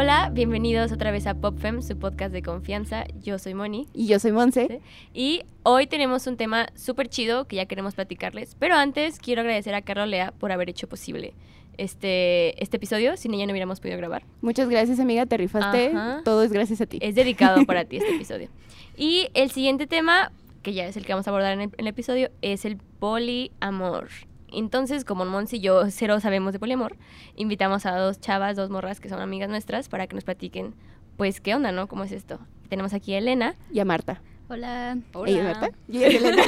Hola, bienvenidos otra vez a PopFem, su podcast de confianza. Yo soy Moni. Y yo soy Monse. Y hoy tenemos un tema súper chido que ya queremos platicarles. Pero antes quiero agradecer a Carlos Lea por haber hecho posible este, este episodio. Sin ella no hubiéramos podido grabar. Muchas gracias, amiga. Te rifaste. Todo es gracias a ti. Es dedicado para ti este episodio. Y el siguiente tema, que ya es el que vamos a abordar en el, episodio, es el poliamor. Entonces, como Monsi y yo cero sabemos de poliamor, invitamos a dos chavas, dos morras que son amigas nuestras para que nos platiquen, pues, qué onda, ¿no? ¿Cómo es esto? Tenemos aquí a Elena. Y a Marta. Hola. Hola. ¿Ella Marta? Yo Elena.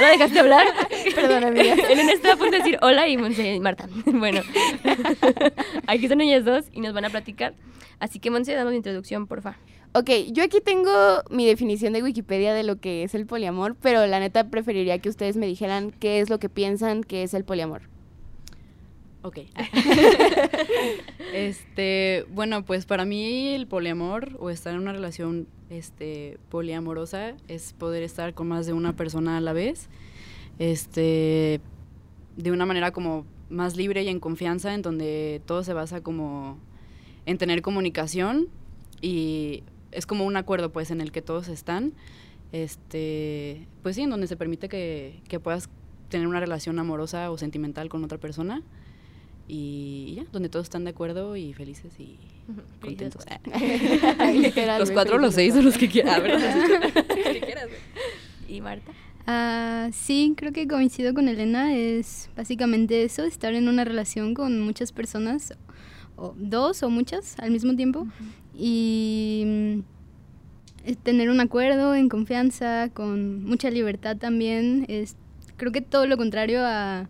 ¿No dejaste hablar? Perdón, amiga. Elena estaba a punto de decir hola y Monse y Marta. bueno, aquí están ellas dos y nos van a platicar. Así que, Monse, damos introducción, porfa. Ok, yo aquí tengo mi definición de Wikipedia de lo que es el poliamor, pero la neta preferiría que ustedes me dijeran qué es lo que piensan que es el poliamor. Ok. este, bueno, pues para mí el poliamor o estar en una relación este, poliamorosa es poder estar con más de una persona a la vez. Este, de una manera como más libre y en confianza, en donde todo se basa como en tener comunicación y es como un acuerdo pues en el que todos están, este, pues sí, en donde se permite que, puedas tener una relación amorosa o sentimental con otra persona y ya, donde todos están de acuerdo y felices y contentos. los cuatro o los seis o los que quieras. ¿Y Marta? Uh, sí, creo que coincido con Elena. Es básicamente eso, estar en una relación con muchas personas, o dos o muchas al mismo tiempo, y mm, tener un acuerdo en confianza, con mucha libertad también. Es, creo que todo lo contrario a,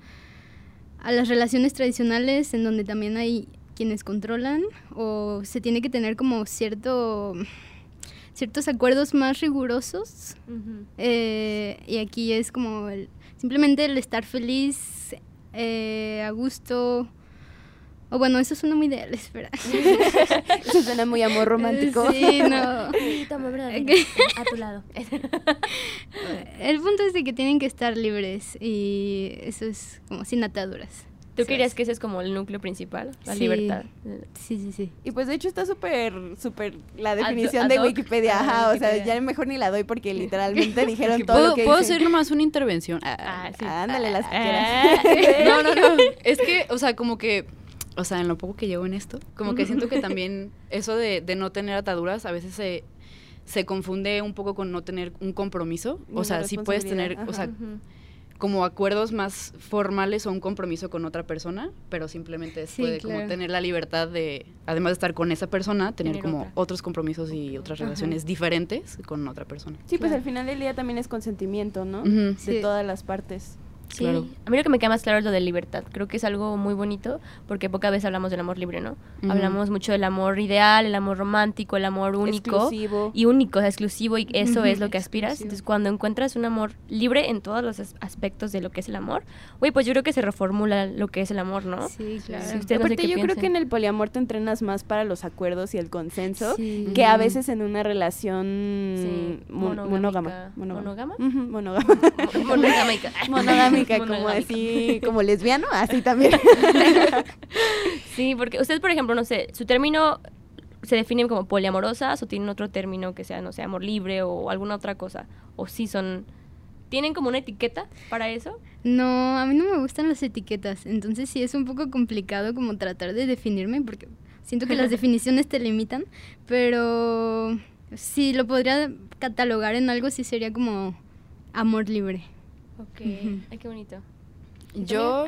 a las relaciones tradicionales en donde también hay quienes controlan o se tiene que tener como cierto ciertos acuerdos más rigurosos. Eh, y aquí es como simplemente el estar feliz eh, a gusto o bueno, eso suena muy ideal, espera. eso suena muy amor romántico. Sí, no. Toma, a tu lado. El punto es de que tienen que estar libres y eso es como sin ataduras. ¿Tú querías que ese es como el núcleo principal? La libertad. Sí, sí, sí. Y pues de hecho está súper, súper la definición de Wikipedia. Ajá, o sea, ya mejor ni la doy porque literalmente dijeron todo ¿Puedo, lo que ¿Puedo hacer nomás una intervención? Ah, ah sí. ándale, las que ah. No, no, no. Es que, o sea, como que o sea, en lo poco que llevo en esto, como que siento que también eso de, de no tener ataduras a veces se, se, confunde un poco con no tener un compromiso. O sea, sí puedes tener, o sea, como acuerdos más formales o un compromiso con otra persona, pero simplemente puede como tener la libertad de, además de estar con esa persona, tener, como otros compromisos y otras relaciones diferentes con otra persona. Sí, pues al final del día también es consentimiento, ¿no? De todas las partes. Sí, a mí lo que me queda más claro es lo de libertad. Creo que es algo muy bonito porque pocas veces hablamos del amor libre, ¿no? Hablamos mucho del amor ideal, el amor romántico, el amor único. Exclusivo. Y único, o sea, exclusivo y eso es lo que aspiras. Entonces, cuando encuentras un amor libre en todos los aspectos de lo que es el amor, güey, pues yo creo que se reformula lo que es el amor, ¿no? Sí, claro. Aparte, yo creo que en el poliamor te entrenas más para los acuerdos y el consenso que a veces en una relación monógama. ¿Monógama? Monógama. Monogámica. Como así, como lesbiano, así también. sí, porque ustedes, por ejemplo, no sé, su término se definen como poliamorosas o tienen otro término que sea, no sé, amor libre o alguna otra cosa. O sí son... ¿Tienen como una etiqueta para eso? No, a mí no me gustan las etiquetas. Entonces sí es un poco complicado como tratar de definirme porque siento que las definiciones te limitan. Pero si lo podría catalogar en algo, sí sería como amor libre. Ok, ay, qué bonito. Yo,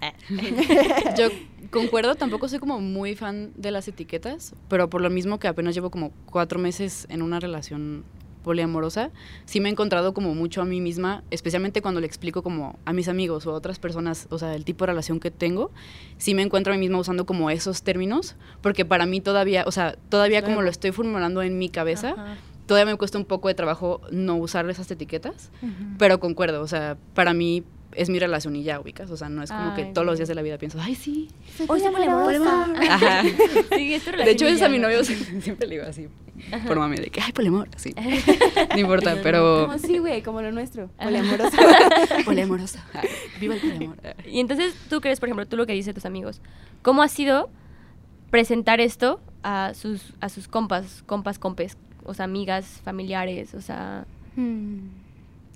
yo concuerdo, tampoco soy como muy fan de las etiquetas, pero por lo mismo que apenas llevo como cuatro meses en una relación poliamorosa, sí me he encontrado como mucho a mí misma, especialmente cuando le explico como a mis amigos o a otras personas, o sea, el tipo de relación que tengo, sí me encuentro a mí misma usando como esos términos, porque para mí todavía, o sea, todavía como lo estoy formulando en mi cabeza, todavía me cuesta un poco de trabajo no usar esas etiquetas, pero concuerdo, o sea, para mí es mi relación y ya ubicas, o sea, no es como que todos los días de la vida pienso, ay, sí, hoy se poliamorosa. Ajá. de hecho, es a mi novio siempre le digo así, por mami, de que, ay, poliamor, sí. no importa, pero... Como sí, güey, como lo nuestro, poliamorosa. poliamorosa. Viva el poliamor. Y entonces, ¿tú crees, por ejemplo, tú lo que dices tus amigos, cómo ha sido presentar esto a sus, a sus compas, compas, compes, o sea, amigas, familiares, o sea... Hmm.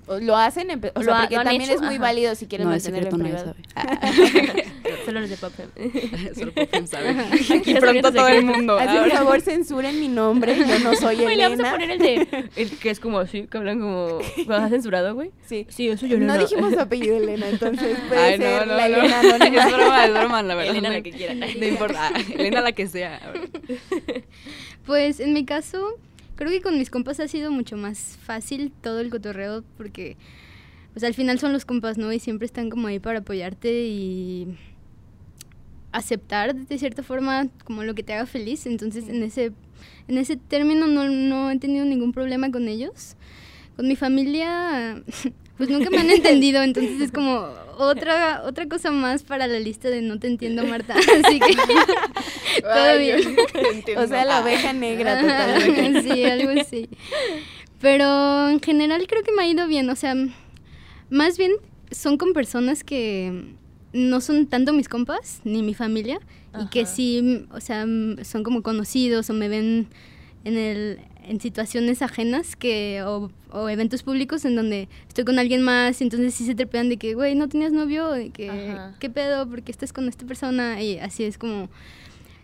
O lo hacen, en o Lo sea, ha- porque lo han también hecho, es muy ajá. válido si quieren no, es mantenerlo en privado. sabe. Solo los de Pop Fem. Solo Popfem sabe. Aquí pronto todo el mundo. Así, por ahora. favor, censuren mi nombre, yo no soy Güey, le vamos a Elena. poner el de... El que es como así, que hablan como... Cuando has censurado, güey. Sí. Sí, eso yo No dijimos su apellido Elena, entonces puede Ay, ser no, no, la no. Elena anónima. Es broma, es broma, la verdad. Elena no, la que quiera. No importa. Ah, Elena la que sea. Pues en mi caso, creo que con mis compas ha sido mucho más fácil todo el cotorreo porque pues al final son los compas, ¿no? Y siempre están como ahí para apoyarte y aceptar de cierta forma como lo que te haga feliz. Entonces en ese en ese término no, no he tenido ningún problema con ellos. Con mi familia pues nunca me han entendido, entonces es como otra otra cosa más para la lista de no te entiendo, Marta. Así que todo Ay, bien. O sea, la oveja negra totalmente. sí, algo así. Pero en general creo que me ha ido bien. O sea, más bien son con personas que no son tanto mis compas ni mi familia y que sí, o sea, son como conocidos o me ven en el en situaciones ajenas que o, o eventos públicos en donde estoy con alguien más y entonces sí se trepean de que güey no tenías novio de que Ajá. qué pedo porque estás con esta persona y así es como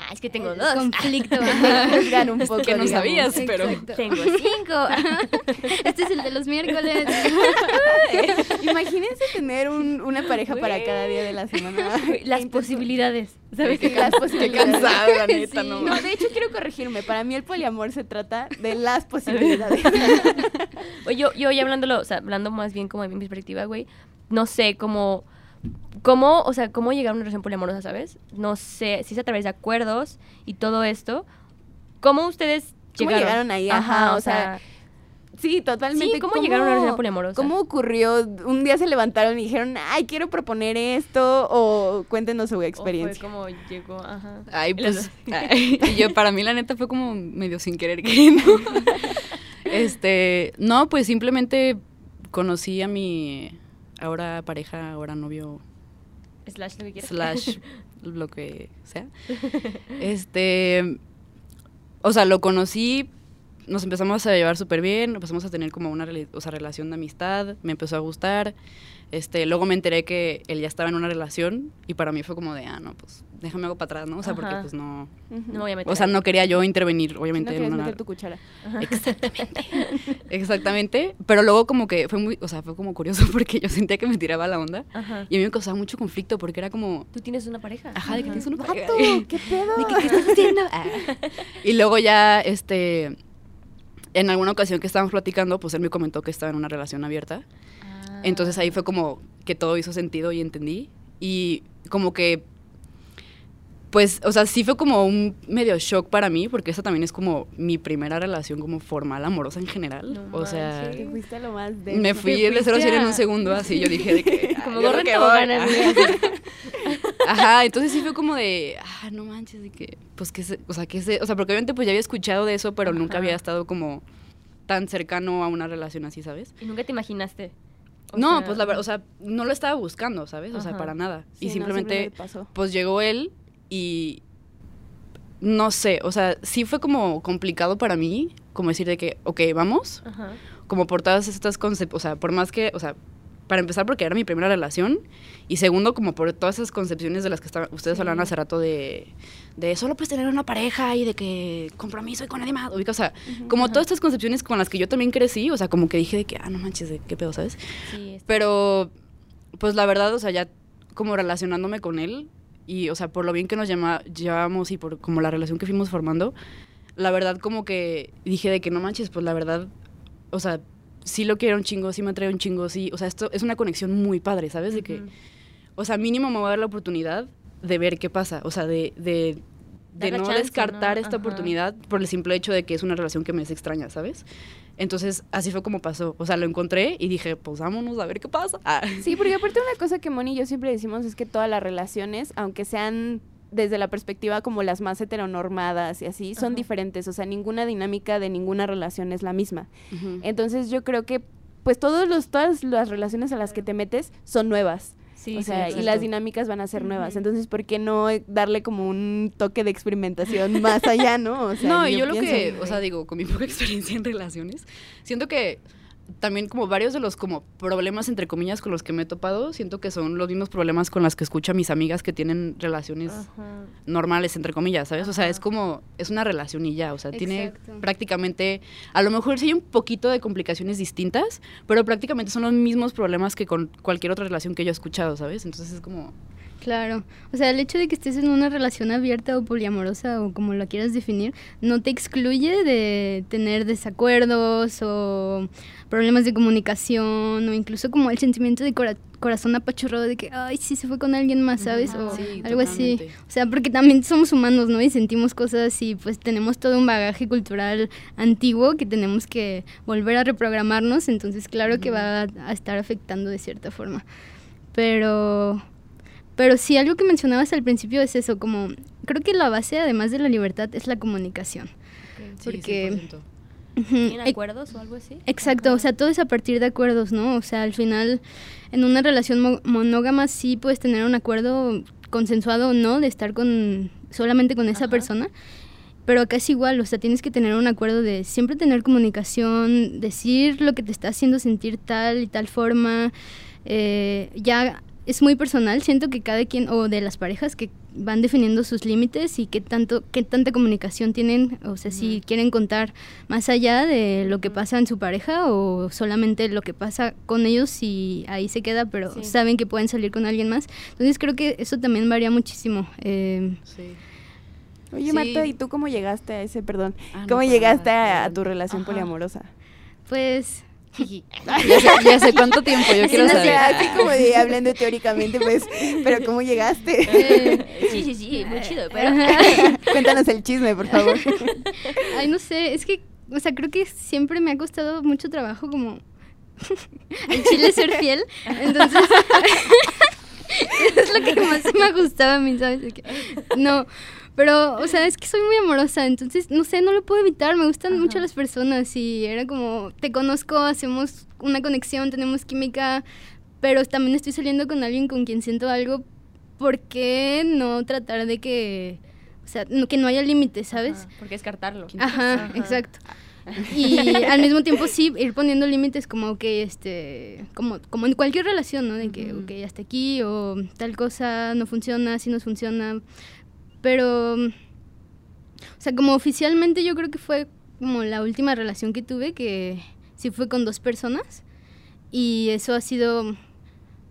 Ah, es que tengo el dos. conflicto Me juzgan un poco, que no digamos. sabías, pero... Exacto. Tengo cinco. Este es el de los miércoles. Imagínense tener un- una pareja para cada día de la semana. Las Qué posibilidades. ¿Sabes? Sí, las Qué posibilidades. cansado, la neta, Sí. no. No, de hecho quiero corregirme. Para mí el poliamor se trata de las posibilidades. Oye, yo, yo ya hablándolo, o sea, hablando más bien como de mi perspectiva, güey, no sé cómo, cómo, o sea, cómo llegar a una relación poliamorosa, ¿sabes? No sé, si es a través de acuerdos y todo esto, ¿cómo ustedes ¿Cómo llegaron? llegaron ahí? Ajá, o sea, Sí, totalmente. Sí, ¿cómo llegaron a una relación poliamorosa? ¿Cómo ocurrió? Un día se levantaron y dijeron, ay, quiero proponer esto, o cuéntenos su o fue experiencia. como llegó, ajá. Ay, pues, dos. ay, y yo, para mí la neta fue como medio sin querer queriendo. este, no, pues simplemente conocí a mi ahora pareja, ahora novio, Slash lo que quieras. slash, lo que sea. Este, o sea, lo conocí, nos empezamos a llevar súper bien, empezamos a tener como una o sea, relación de amistad, me empezó a gustar. Este, luego me enteré que él ya estaba en una relación y para mí fue como de, ah, no, pues déjame algo para atrás, ¿no? O sea, porque pues no. No voy a meter o sea, no quería yo intervenir, No obviamente, en quieres una... meter tu cuchara. Exactamente. Exactamente. Pero luego como que fue muy, o sea, fue como curioso porque yo sentía que me tiraba la onda Ajá. y a mí me causaba mucho conflicto porque era como, ¿Tú tienes una pareja? ajá, de que tienes una pareja. ¿Qué pedo? ¿De que, qué estás haciendo? Ah. Y luego ya, este, en alguna ocasión que estábamos platicando, pues él me comentó que estaba en una relación abierta. Ah. Entonces ahí fue como que todo hizo sentido y entendí. Y como que, pues, o sea, sí fue como un medio shock para mí, porque esa también es como mi primera relación como formal, amorosa en general. No o sea. Te fuiste lo más me denso. fui Te de 0 a 100 en un segundo, así yo dije de que... Como yo que voy. Ajá, entonces sí fue como de, ah, no manches, de que, pues que se, o sea, que se, o sea, porque obviamente pues ya había escuchado de eso, pero nunca había estado como tan cercano a una relación así, ¿sabes? ¿Y nunca te imaginaste? O no, sea, pues la verdad, o sea, no lo estaba buscando, ¿sabes? O sea, para nada. Sí, y no, simplemente, pasó. pues llegó él y no sé, o sea, sí fue como complicado para mí, como decir de que, ok, vamos, Ajá. como por todas estas conceptos, o sea, por más que, o sea, para empezar porque era mi primera relación y segundo como por todas esas concepciones de las que ustedes Sí. hablaban hace rato de, de solo pues tener una pareja y de que compromiso y con nadie más, o sea, como todas estas concepciones con las que yo también crecí, o sea, como que dije de que, ah, no manches, de qué pedo, ¿sabes? Sí, Pero, pues la verdad, o sea, ya como relacionándome con él y, o sea, por lo bien que nos llama, llevamos y por como la relación que fuimos formando, la verdad como que dije de que no manches, pues la verdad, o sea, sí lo quiero un chingo, sí me atrae un chingo, sí, o sea, esto es una conexión muy padre, ¿sabes? De que, o sea, mínimo me voy a dar la oportunidad de ver qué pasa, o sea, de... de no chance, descartar ¿no? esta Ajá. oportunidad por el simple hecho de que es una relación que me es extraña, ¿sabes? Entonces, así fue como pasó. O sea, lo encontré y dije, pues vámonos a ver qué pasa. Ah. Sí, porque aparte una cosa que Moni y yo siempre decimos es que todas las relaciones, aunque sean desde la perspectiva como las más heteronormadas y así, son Ajá. diferentes. O sea, ninguna dinámica de ninguna relación es la misma. Entonces yo creo que pues todos los, todas las relaciones a las que te metes son nuevas. Sí, o sí, sea, y las dinámicas van a ser nuevas. Entonces, ¿por qué no darle como un toque de experimentación más allá, no? O sea, no, y yo lo que, o sea, digo, con mi poca experiencia en relaciones, siento que también como varios de los como problemas entre comillas con los que me he topado, siento que son los mismos problemas con las que escucho a mis amigas que tienen relaciones Ajá. normales entre comillas, ¿sabes? O sea, es como es una relación y ya, o sea, tiene prácticamente a lo mejor sí hay un poquito de complicaciones distintas, pero prácticamente son los mismos problemas que con cualquier otra relación que yo he escuchado, ¿sabes? Entonces es como Claro, o sea, el hecho de que estés en una relación abierta o poliamorosa o como la quieras definir, no te excluye de tener desacuerdos o problemas de comunicación o incluso como el sentimiento de cora- corazón apachurrado de que, ay, sí se fue con alguien más, ¿sabes? O Sí, algo así. O sea, porque también somos humanos, ¿no? Y sentimos cosas y pues tenemos todo un bagaje cultural antiguo que tenemos que volver a reprogramarnos, entonces claro que va a estar afectando de cierta forma. Pero pero sí, algo que mencionabas al principio es eso, como creo que la base, además de la libertad, es la comunicación. sí, Porque- 100%. Ujú, ¿Tienen ex- acuerdos o algo así? Exacto, o sea, todo es a partir de acuerdos, ¿no? O sea, al final, en una relación mo- monógama sí puedes tener un acuerdo consensuado o no de estar con solamente con esa Ajá. persona, pero acá es igual, o sea, tienes que tener un acuerdo de siempre tener comunicación, decir lo que te está haciendo sentir tal y tal forma, eh, ya es muy personal, siento que cada quien, o de las parejas que van definiendo sus límites y qué tanto, qué tanta comunicación tienen, o sea, si quieren contar más allá de lo que pasa en su pareja o solamente lo que pasa con ellos y ahí se queda, pero Sí. saben que pueden salir con alguien más. Entonces creo que eso también varía muchísimo. eh, Sí. Oye, Sí. Marta, ¿y tú cómo llegaste a ese, perdón, Ah, cómo llegaste nada, a, tu relación Ajá. poliamorosa? pues Ya sé cuánto tiempo, yo quiero no saber. así como de hablando teóricamente, pues, pero ¿cómo llegaste? eh, Sí, sí, sí, muy chido, pero... Cuéntanos el chisme, por favor. Ay, no sé, es que, o sea, creo que siempre me ha costado mucho trabajo como en Chile ser fiel. Entonces, es lo que más me ha gustado a mí, ¿sabes? No, pero, o sea, es que soy muy amorosa, entonces, no sé, no lo puedo evitar, me gustan mucho las personas y era como, te conozco, hacemos una conexión, tenemos química, pero también estoy saliendo con alguien con quien siento algo, ¿por qué no tratar de que, o sea, no, que no haya límites, ¿sabes? Ajá, ¿Por qué descartarlo? Ajá, Ajá. exacto. Y al mismo tiempo sí ir poniendo límites como que este como como en cualquier relación, ¿no? De que ok, hasta aquí o tal cosa no funciona, así nos funciona. Pero o sea, como oficialmente yo creo que fue como la última relación que tuve que sí fue con dos personas y eso ha sido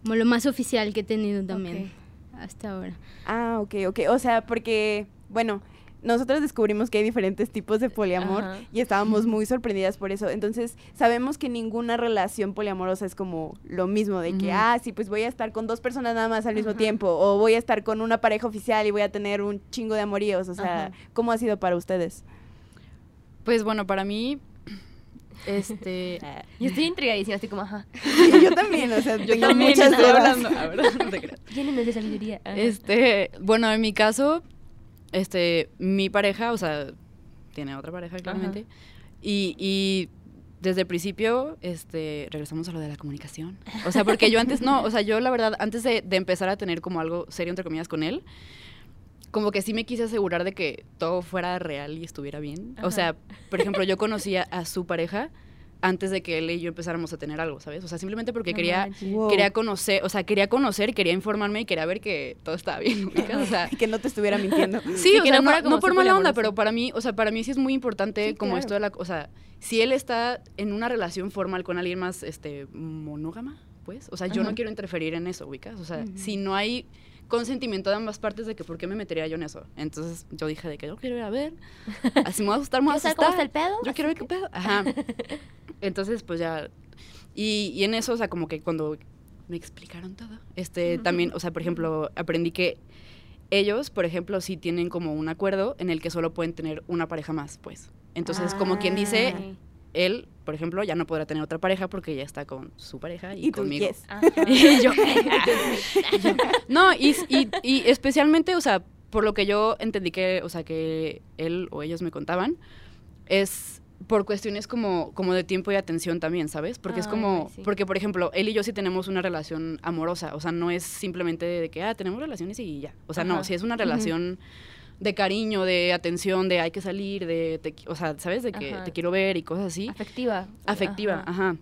como lo más oficial que he tenido también hasta ahora. Ah, ok, ok. O sea, porque, bueno, nosotros descubrimos que hay diferentes tipos de poliamor Ajá. y estábamos muy sorprendidas por eso. Entonces, sabemos que ninguna relación poliamorosa es como lo mismo, de que, ah, sí, pues voy a estar con dos personas nada más al mismo tiempo, o voy a estar con una pareja oficial y voy a tener un chingo de amoríos. O sea. ¿cómo ha sido para ustedes? Pues bueno, para mí, este... Yo estoy intrigadísima, estoy como, ajá. Sí, yo también, o sea, Yo tengo también muchas estoy dudas. hablando. A ver, no te creas. Llénenos de sabiduría. Este, bueno, en mi caso, este, mi pareja, o sea, tiene otra pareja claramente, y, y desde el principio, este, regresamos a lo de la comunicación. O sea, porque yo antes, no, o sea, yo la verdad, antes de, de empezar a tener como algo serio, entre comillas, con él, como que sí me quise asegurar de que todo fuera real y estuviera bien. Ajá. O sea, por ejemplo, yo conocía a su pareja antes de que él y yo empezáramos a tener algo, ¿sabes? O sea, simplemente porque No quería. Wow. quería conocer, o sea, quería conocer, quería informarme y quería ver que todo estaba bien. ubicas? O sea, que no te estuviera mintiendo. sí, o sea, no no, no por mala onda, pero para mí, o sea, para mí sí es muy importante Sí, como claro. esto de la, o sea, si él está en una relación formal con alguien más, este, monógama, pues, o sea, yo no quiero interferir en eso, ubicas, o sea, si no hay consentimiento de ambas partes de que por qué me metería yo en eso. Entonces yo dije de que yo quiero ir a ver, así me voy a asustar, me voy a ¿Quieres saber cómo está asustar. el pedo? Yo quiero ver qué pedo. Ajá. Entonces, pues ya. Y, y en eso, o sea, como que cuando me explicaron todo, este, también, o sea, por ejemplo, aprendí que ellos, por ejemplo, sí tienen como un acuerdo en el que solo pueden tener una pareja más, pues. Entonces, como quien dice, Ay. él, por ejemplo, ya no podrá tener otra pareja porque ya está con su pareja y, Y tú, conmigo. yes. Y yo, no, y, y, y especialmente, o sea, por lo que yo entendí que, o sea, que él o ellos me contaban, es por cuestiones como, como de tiempo y atención también, ¿sabes? Porque es Ay, como, sí. porque por ejemplo, él y yo sí tenemos una relación amorosa, o sea, no es simplemente de que, ah, tenemos relaciones y ya. O sea, Ajá. no, sí es una relación de cariño, de atención, de hay que salir, de, te o sea, ¿sabes? De que Ajá. te quiero ver y cosas así. Afectiva. Afectiva, Ajá. ajá.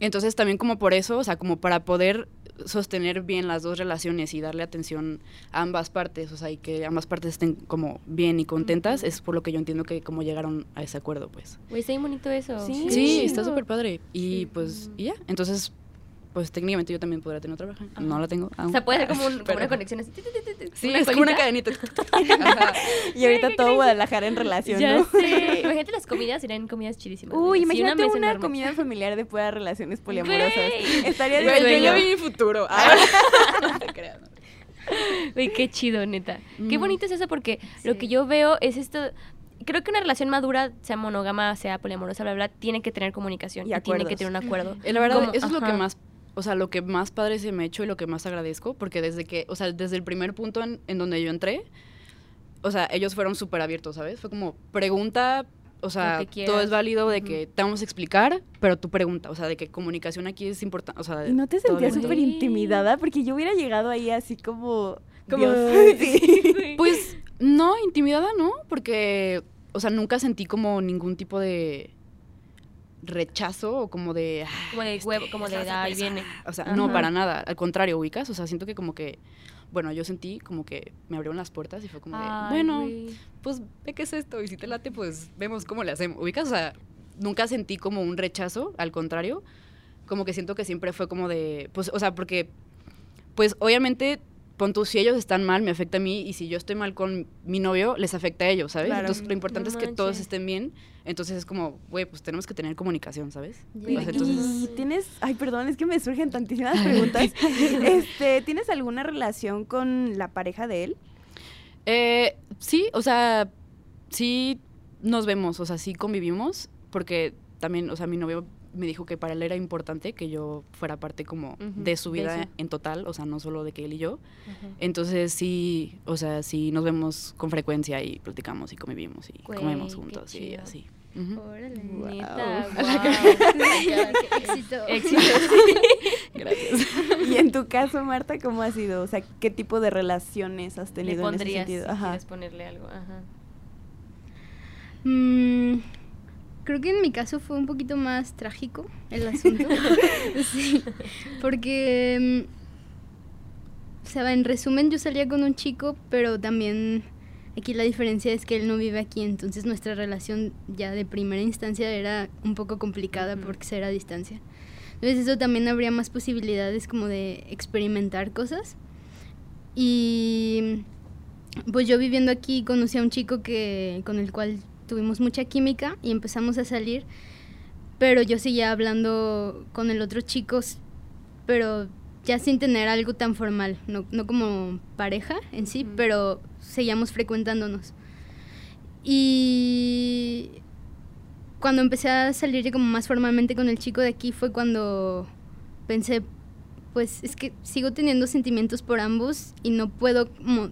Entonces también como por eso, o sea, como para poder sostener bien las dos relaciones y darle atención a ambas partes, o sea, y que ambas partes estén como bien y contentas, es por lo que yo entiendo que como llegaron a ese acuerdo, pues. Güey, está bien bonito eso. Sí. Está súper padre. Y Sí. pues, y ya. Entonces, pues técnicamente yo también podría tener otra pareja. No la tengo. O sea, puede ser como, un- como Pero- una conexión así. Sí, es como una cadenita. Y ahorita todo. Guadalajara en relación, Ya ¿no? sé. Imagínate las comidas, serían comidas chidísimas. Uy, imagínate una, comida familiar de puras relaciones poliamorosas. Güey. Estaría Güey, yo vi mi futuro. Ah. no te creas. no. Güey, qué chido, neta. Qué Mm. bonito es eso porque lo que yo veo es esto. Creo que una relación madura, sea monógama, sea poliamorosa, bla, bla, tiene que tener comunicación Y y, tiene que tener un acuerdo. La verdad, Como- eso es lo que más, o sea, lo que más padre se me ha hecho y lo que más agradezco, porque desde que, o sea, desde el primer punto en, en donde yo entré, o sea, ellos fueron súper abiertos, ¿sabes? Fue como, pregunta, o sea, todo es válido de que te vamos a explicar, pero tú pregunta, o sea, de que comunicación aquí es importante, o sea, ¿Y no te sentías súper intimidada? Porque yo hubiera llegado ahí así como... Como- Dios. Sí. Pues, no, intimidada no, porque, o sea, nunca sentí como ningún tipo de rechazo o como de... "Ah, Como de huevo, como de ahí persona". viene. O sea, Ajá. no, para nada. Al contrario, ubicas. O sea, siento que como que. Bueno, yo sentí como que me abrieron las puertas y fue como de. Bueno, pues ve qué es esto. Y si te late, pues vemos cómo le hacemos. Ubicas. O sea, nunca sentí como un rechazo. Al contrario. Como que siento que siempre fue como de. Pues, o sea, porque. Pues obviamente. Pon tú, si ellos están mal, me afecta a mí. Y si yo estoy mal con mi novio, les afecta a ellos, ¿sabes? Claro. Entonces, lo importante No es que todos estén bien. Entonces, es como, güey, pues tenemos que tener comunicación, ¿sabes? Entonces, Y tienes, ay, perdón, es que me surgen tantísimas preguntas. este, ¿tienes alguna relación con la pareja de él? Eh, sí, o sea, sí nos vemos, o sea, sí convivimos, porque también, o sea, mi novio me dijo que para él era importante que yo fuera parte como de su vida en total, o sea, no solo de que él y yo. Ajá. Entonces sí, o sea, sí nos vemos con frecuencia y platicamos y convivimos y Güey, comemos juntos y así. Ujú. Órale. Wow. Neta, qué éxito. Éxito. Gracias. Y en tu caso, Marta, ¿cómo ha sido? O sea, ¿qué tipo de relaciones has Le tenido en ese pondrías sentido? si Ajá. quieres ponerle algo. Ajá. Mm, creo que en mi caso fue un poquito más trágico el asunto. sí, porque, mm, o sea, en resumen yo salía con un chico, pero también aquí la diferencia es que él no vive aquí, entonces nuestra relación ya de primera instancia era un poco complicada Ujú. porque ser a distancia. Entonces eso también habría más posibilidades como de experimentar cosas. Y pues yo viviendo aquí conocí a un chico que con el cual tuvimos mucha química y empezamos a salir, pero yo seguía hablando con el otro chico, pero ya sin tener algo tan formal, no, no como pareja en sí, pero seguíamos frecuentándonos. Y cuando empecé a salir como más formalmente con el chico de aquí fue cuando pensé, pues es que sigo teniendo sentimientos por ambos y no puedo como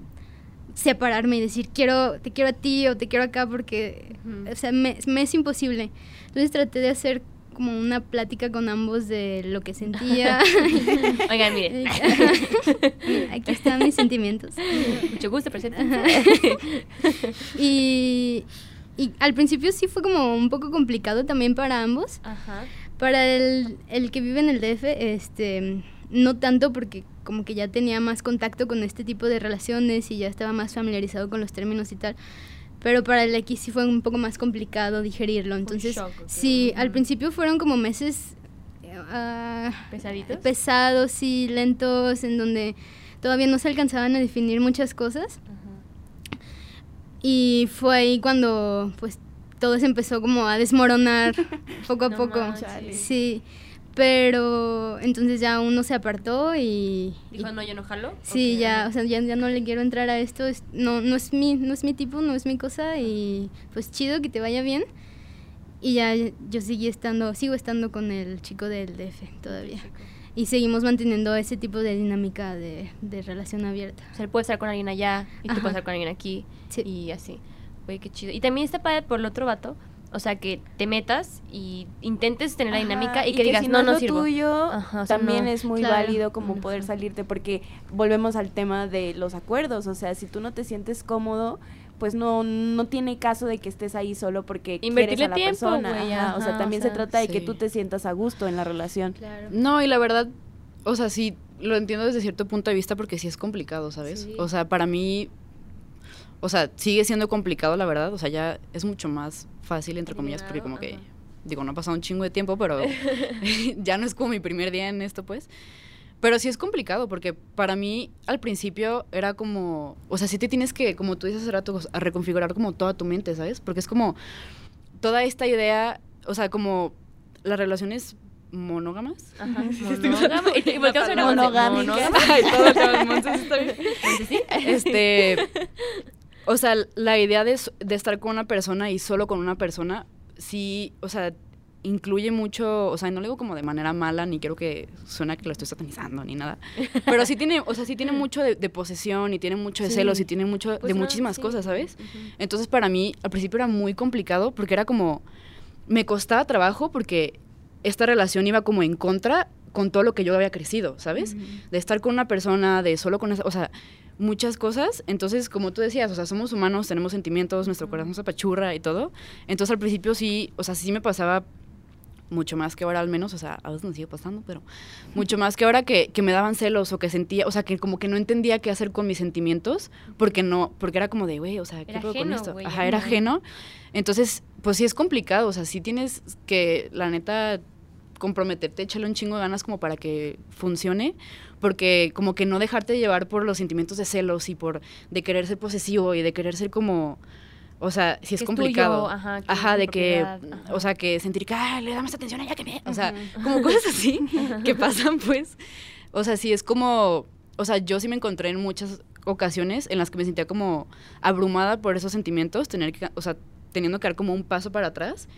separarme y decir quiero te quiero a ti o te quiero acá porque Ujú. o sea me, me es imposible entonces traté de hacer como una plática con ambos de lo que sentía Oigan, mire. Mira, aquí están mis sentimientos Mucho gusto, presente. y, y al principio sí fue como un poco complicado también para ambos Ajá. Para el, el que vive en el DF, este, no tanto porque como que ya tenía más contacto con este tipo de relaciones y ya estaba más familiarizado con los términos y tal. Pero para el X sí fue un poco más complicado digerirlo. Entonces, shock, ¿o qué? sí, al Ujú. principio fueron como meses ah, ¿Pesaditos? pesados y lentos, en donde todavía no se alcanzaban a definir muchas cosas. Ajá. Y fue ahí cuando pues todo se empezó como a desmoronar poco a No poco. manches. Sí, pero entonces ya uno se apartó y... Dijo, y- no, yo no jalo. Sí, Ok, ya, o sea, ya, ya no le quiero entrar a esto, es- no, no es mi, no es mi tipo, no es mi cosa y pues chido que te vaya bien. Y ya yo seguí estando, sigo estando con el chico del DF todavía. Y seguimos manteniendo ese tipo de dinámica de, de relación abierta. O sea, él puede estar con alguien allá y tú Ajá. puedes estar con alguien aquí Sí. y así. Güey, qué chido. Y también está padre por el otro vato O sea, que te metas y intentes tener la Ajá, dinámica y, que digas, si no, no lo sirvo. tuyo, Ajá, o sea, también no. es muy Claro. válido como poder Ujú. salirte porque volvemos al tema de los acuerdos, o sea, si tú no te sientes cómodo, pues no no tiene caso de que estés ahí solo porque Invertirle quieres a la tiempo, persona, güey, ajá, o sea, ajá, o también sea, se trata de que sí. tú te sientas a gusto en la relación. Claro. No, y la verdad, o sea, sí, lo entiendo desde cierto punto de vista porque sí es complicado, ¿sabes? Sí. O sea, para mí, o sea, sigue siendo complicado, la verdad. O sea, ya es mucho más fácil, entre comillas, porque como que, digo, no ha pasado un chingo de tiempo, pero ya no es como mi primer día en esto, pues. Pero sí es complicado porque para mí al principio era como, o sea, sí te tienes que, como tú dices hace rato, a reconfigurar como toda tu mente, ¿sabes? Porque es como toda esta idea, o sea, como las relaciones monógamas. Ajá, monógamo. Y Monogámica. monógamo. Ay, todo el tema de Monse está bien. Este, o sea, la idea de, estar con una persona y solo con una persona, sí, o sea, incluye mucho, o sea, no lo digo como de manera mala, ni quiero que suena que lo estoy satanizando, ni nada, pero sí tiene, o sea, sí tiene mucho de, de posesión y tiene mucho de Sí. celos y tiene mucho Pues de no, muchísimas sí. cosas, ¿sabes? Entonces para mí al principio era muy complicado porque era como, me costaba trabajo porque esta relación iba como en contra con todo lo que yo había crecido, ¿sabes? De estar con una persona, de solo con esa, o sea, muchas cosas. Entonces, como tú decías, o sea, somos humanos, tenemos sentimientos, nuestro corazón se apachurra y todo. Entonces al principio sí, o sea, sí me pasaba mucho más que ahora al menos, o sea, a veces me sigue pasando, pero mucho más que ahora que, que me daban celos o que sentía, o sea, que como que no entendía qué hacer con mis sentimientos, porque no, porque era como de, güey, o sea, ¿qué puedo con esto? güey, Ajá, era ajeno. Entonces, pues sí es complicado, o sea, sí tienes que, la neta, comprometerte, echarle un chingo de ganas como para que funcione, porque como que no dejarte llevar por los sentimientos de celos y por de querer ser posesivo y de querer ser como, o sea, si es Que complicado. tuyo, ajá, que de que, ajá. o sea, que sentir que, ah, le da más atención a ella que me, o sea, como cosas así que pasan, pues, o sea, sí es como, o sea, yo sí me encontré en muchas ocasiones en las que me sentía como abrumada por esos sentimientos, tener que, o sea, teniendo que dar como un paso para atrás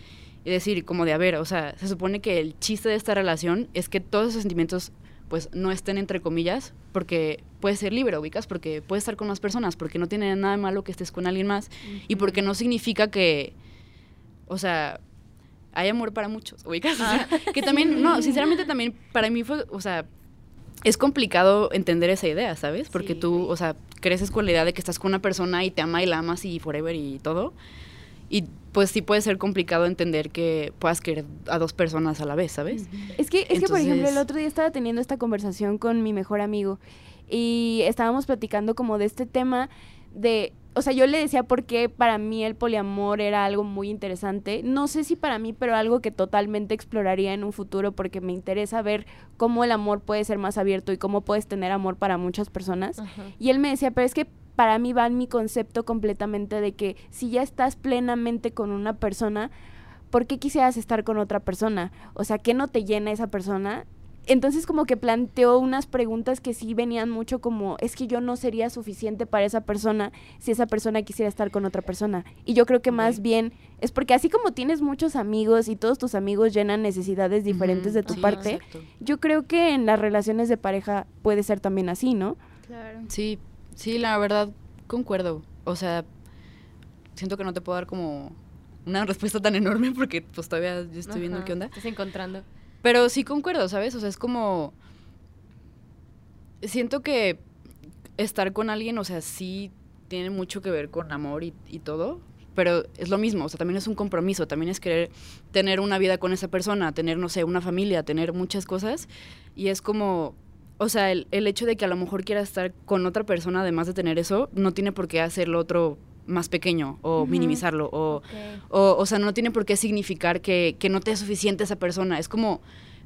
y decir como de, a ver, o sea, se supone que el chiste de esta relación es que todos esos sentimientos pues no estén entre comillas, porque puedes ser libre, ubicas, porque puedes estar con más personas, porque no tiene nada de malo que estés con alguien más y porque no significa que, o sea, hay amor para muchos, ubicas, O sea, que también, no, sinceramente también para mí fue, o sea, es complicado entender esa idea, ¿sabes? Porque Sí, tú, o sea, creces con la idea de que estás con una persona y te ama y la amas y forever y todo. Y pues sí puede ser complicado entender que puedas querer a dos personas a la vez, ¿sabes? Es que, es que, por ejemplo, el otro día estaba teniendo esta conversación con mi mejor amigo y estábamos platicando como de este tema de, o sea, yo le decía por qué para mí el poliamor era algo muy interesante. No sé si para mí, pero algo que totalmente exploraría en un futuro porque me interesa ver cómo el amor puede ser más abierto y cómo puedes tener amor para muchas personas. Ajá. Y él me decía, pero es que para mí va en mi concepto completamente de que si ya estás plenamente con una persona, ¿por qué quisieras estar con otra persona? O sea, ¿qué no te llena esa persona? Entonces como que planteó unas preguntas que sí venían mucho como, es que yo no sería suficiente para esa persona si esa persona quisiera estar con otra persona. Y yo creo que más bien es porque así como tienes muchos amigos y todos tus amigos llenan necesidades diferentes de tu sí, parte, exacto. yo creo que en las relaciones de pareja puede ser también así, ¿no? Claro. Sí, sí, la verdad, concuerdo. O sea, siento que no te puedo dar como una respuesta tan enorme porque pues todavía yo estoy viendo qué onda. Estás encontrando. Pero sí concuerdo, ¿sabes? O sea, es como... Siento que estar con alguien, o sea, sí tiene mucho que ver con amor y, y todo, pero es lo mismo, o sea, también es un compromiso, también es querer tener una vida con esa persona, tener, no sé, una familia, tener muchas cosas, y es como, o sea, el, el hecho de que a lo mejor quieras estar con otra persona, además de tener eso, no tiene por qué hacerlo otro más pequeño o minimizarlo o... O, o sea, no tiene por qué significar que, que no te es suficiente esa persona. Es como,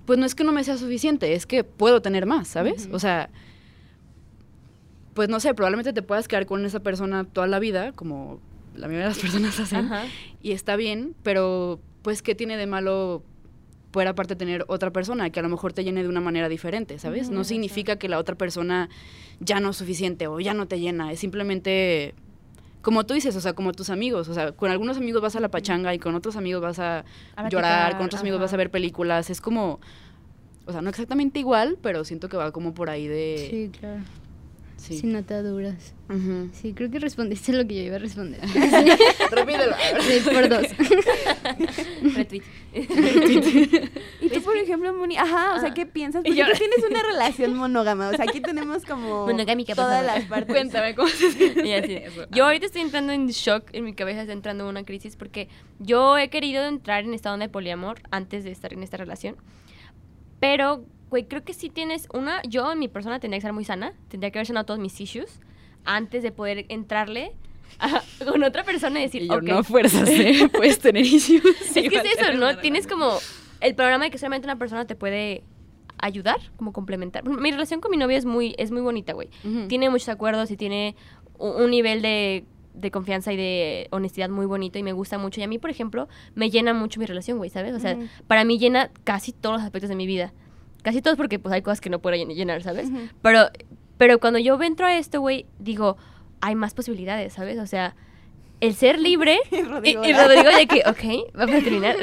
pues no es que no me sea suficiente, es que puedo tener más, ¿sabes? O sea, pues no sé, probablemente te puedas quedar con esa persona toda la vida, como la mayoría de las personas hacen, y está bien, pero pues ¿qué tiene de malo poder aparte tener otra persona que a lo mejor te llene de una manera diferente, ¿sabes? No significa que la otra persona ya no es suficiente o ya no te llena, es simplemente como tú dices, o sea, como tus amigos, o sea, con algunos amigos vas a la pachanga y con otros amigos vas a, A llorar, con otros amigos ajá. vas a ver películas, es como, o sea, no exactamente igual, pero siento que va como por ahí de... Sí, claro. Sí. sin ataduras. Ujú. Sí, creo que respondiste lo que yo iba a responder. Repítelo. Sí, por dos. Retweet. Y tú, por ejemplo, Moni, ajá, o sea, ¿qué piensas? Porque yo- tú tienes una relación monógama, o sea, aquí tenemos como Monogámica, todas las partes. Cuéntame cómo se siente Y así. eso. Yo ahorita estoy entrando en shock, en mi cabeza está entrando una crisis porque yo he querido entrar en esta onda de poliamor antes de estar en esta relación. Pero, güey, creo que sí tienes una, yo en mi persona tendría que ser muy sana, tendría que haber sanado todos mis issues antes de poder entrarle a- con otra persona y decir, Y yo, no fuerzas, ¿eh? Puedes tener issues. es que es eso, ¿no? Tienes como el programa de que solamente una persona te puede ayudar, como complementar. Mi relación con mi novia es muy, es muy bonita, güey. Tiene muchos acuerdos y tiene un nivel de, de confianza y de honestidad muy bonito y me gusta mucho. Y a mí, por ejemplo, me llena mucho mi relación, güey, ¿sabes? O sea, para mí llena casi todos los aspectos de mi vida. Casi todos porque pues hay cosas que no puedo llen- llenar, ¿sabes? Pero, pero cuando yo entro a esto, güey, digo, hay más posibilidades, ¿sabes? O sea, el ser libre Y Rodrigo, y. Rodrigo de que, ok, vamos a terminar.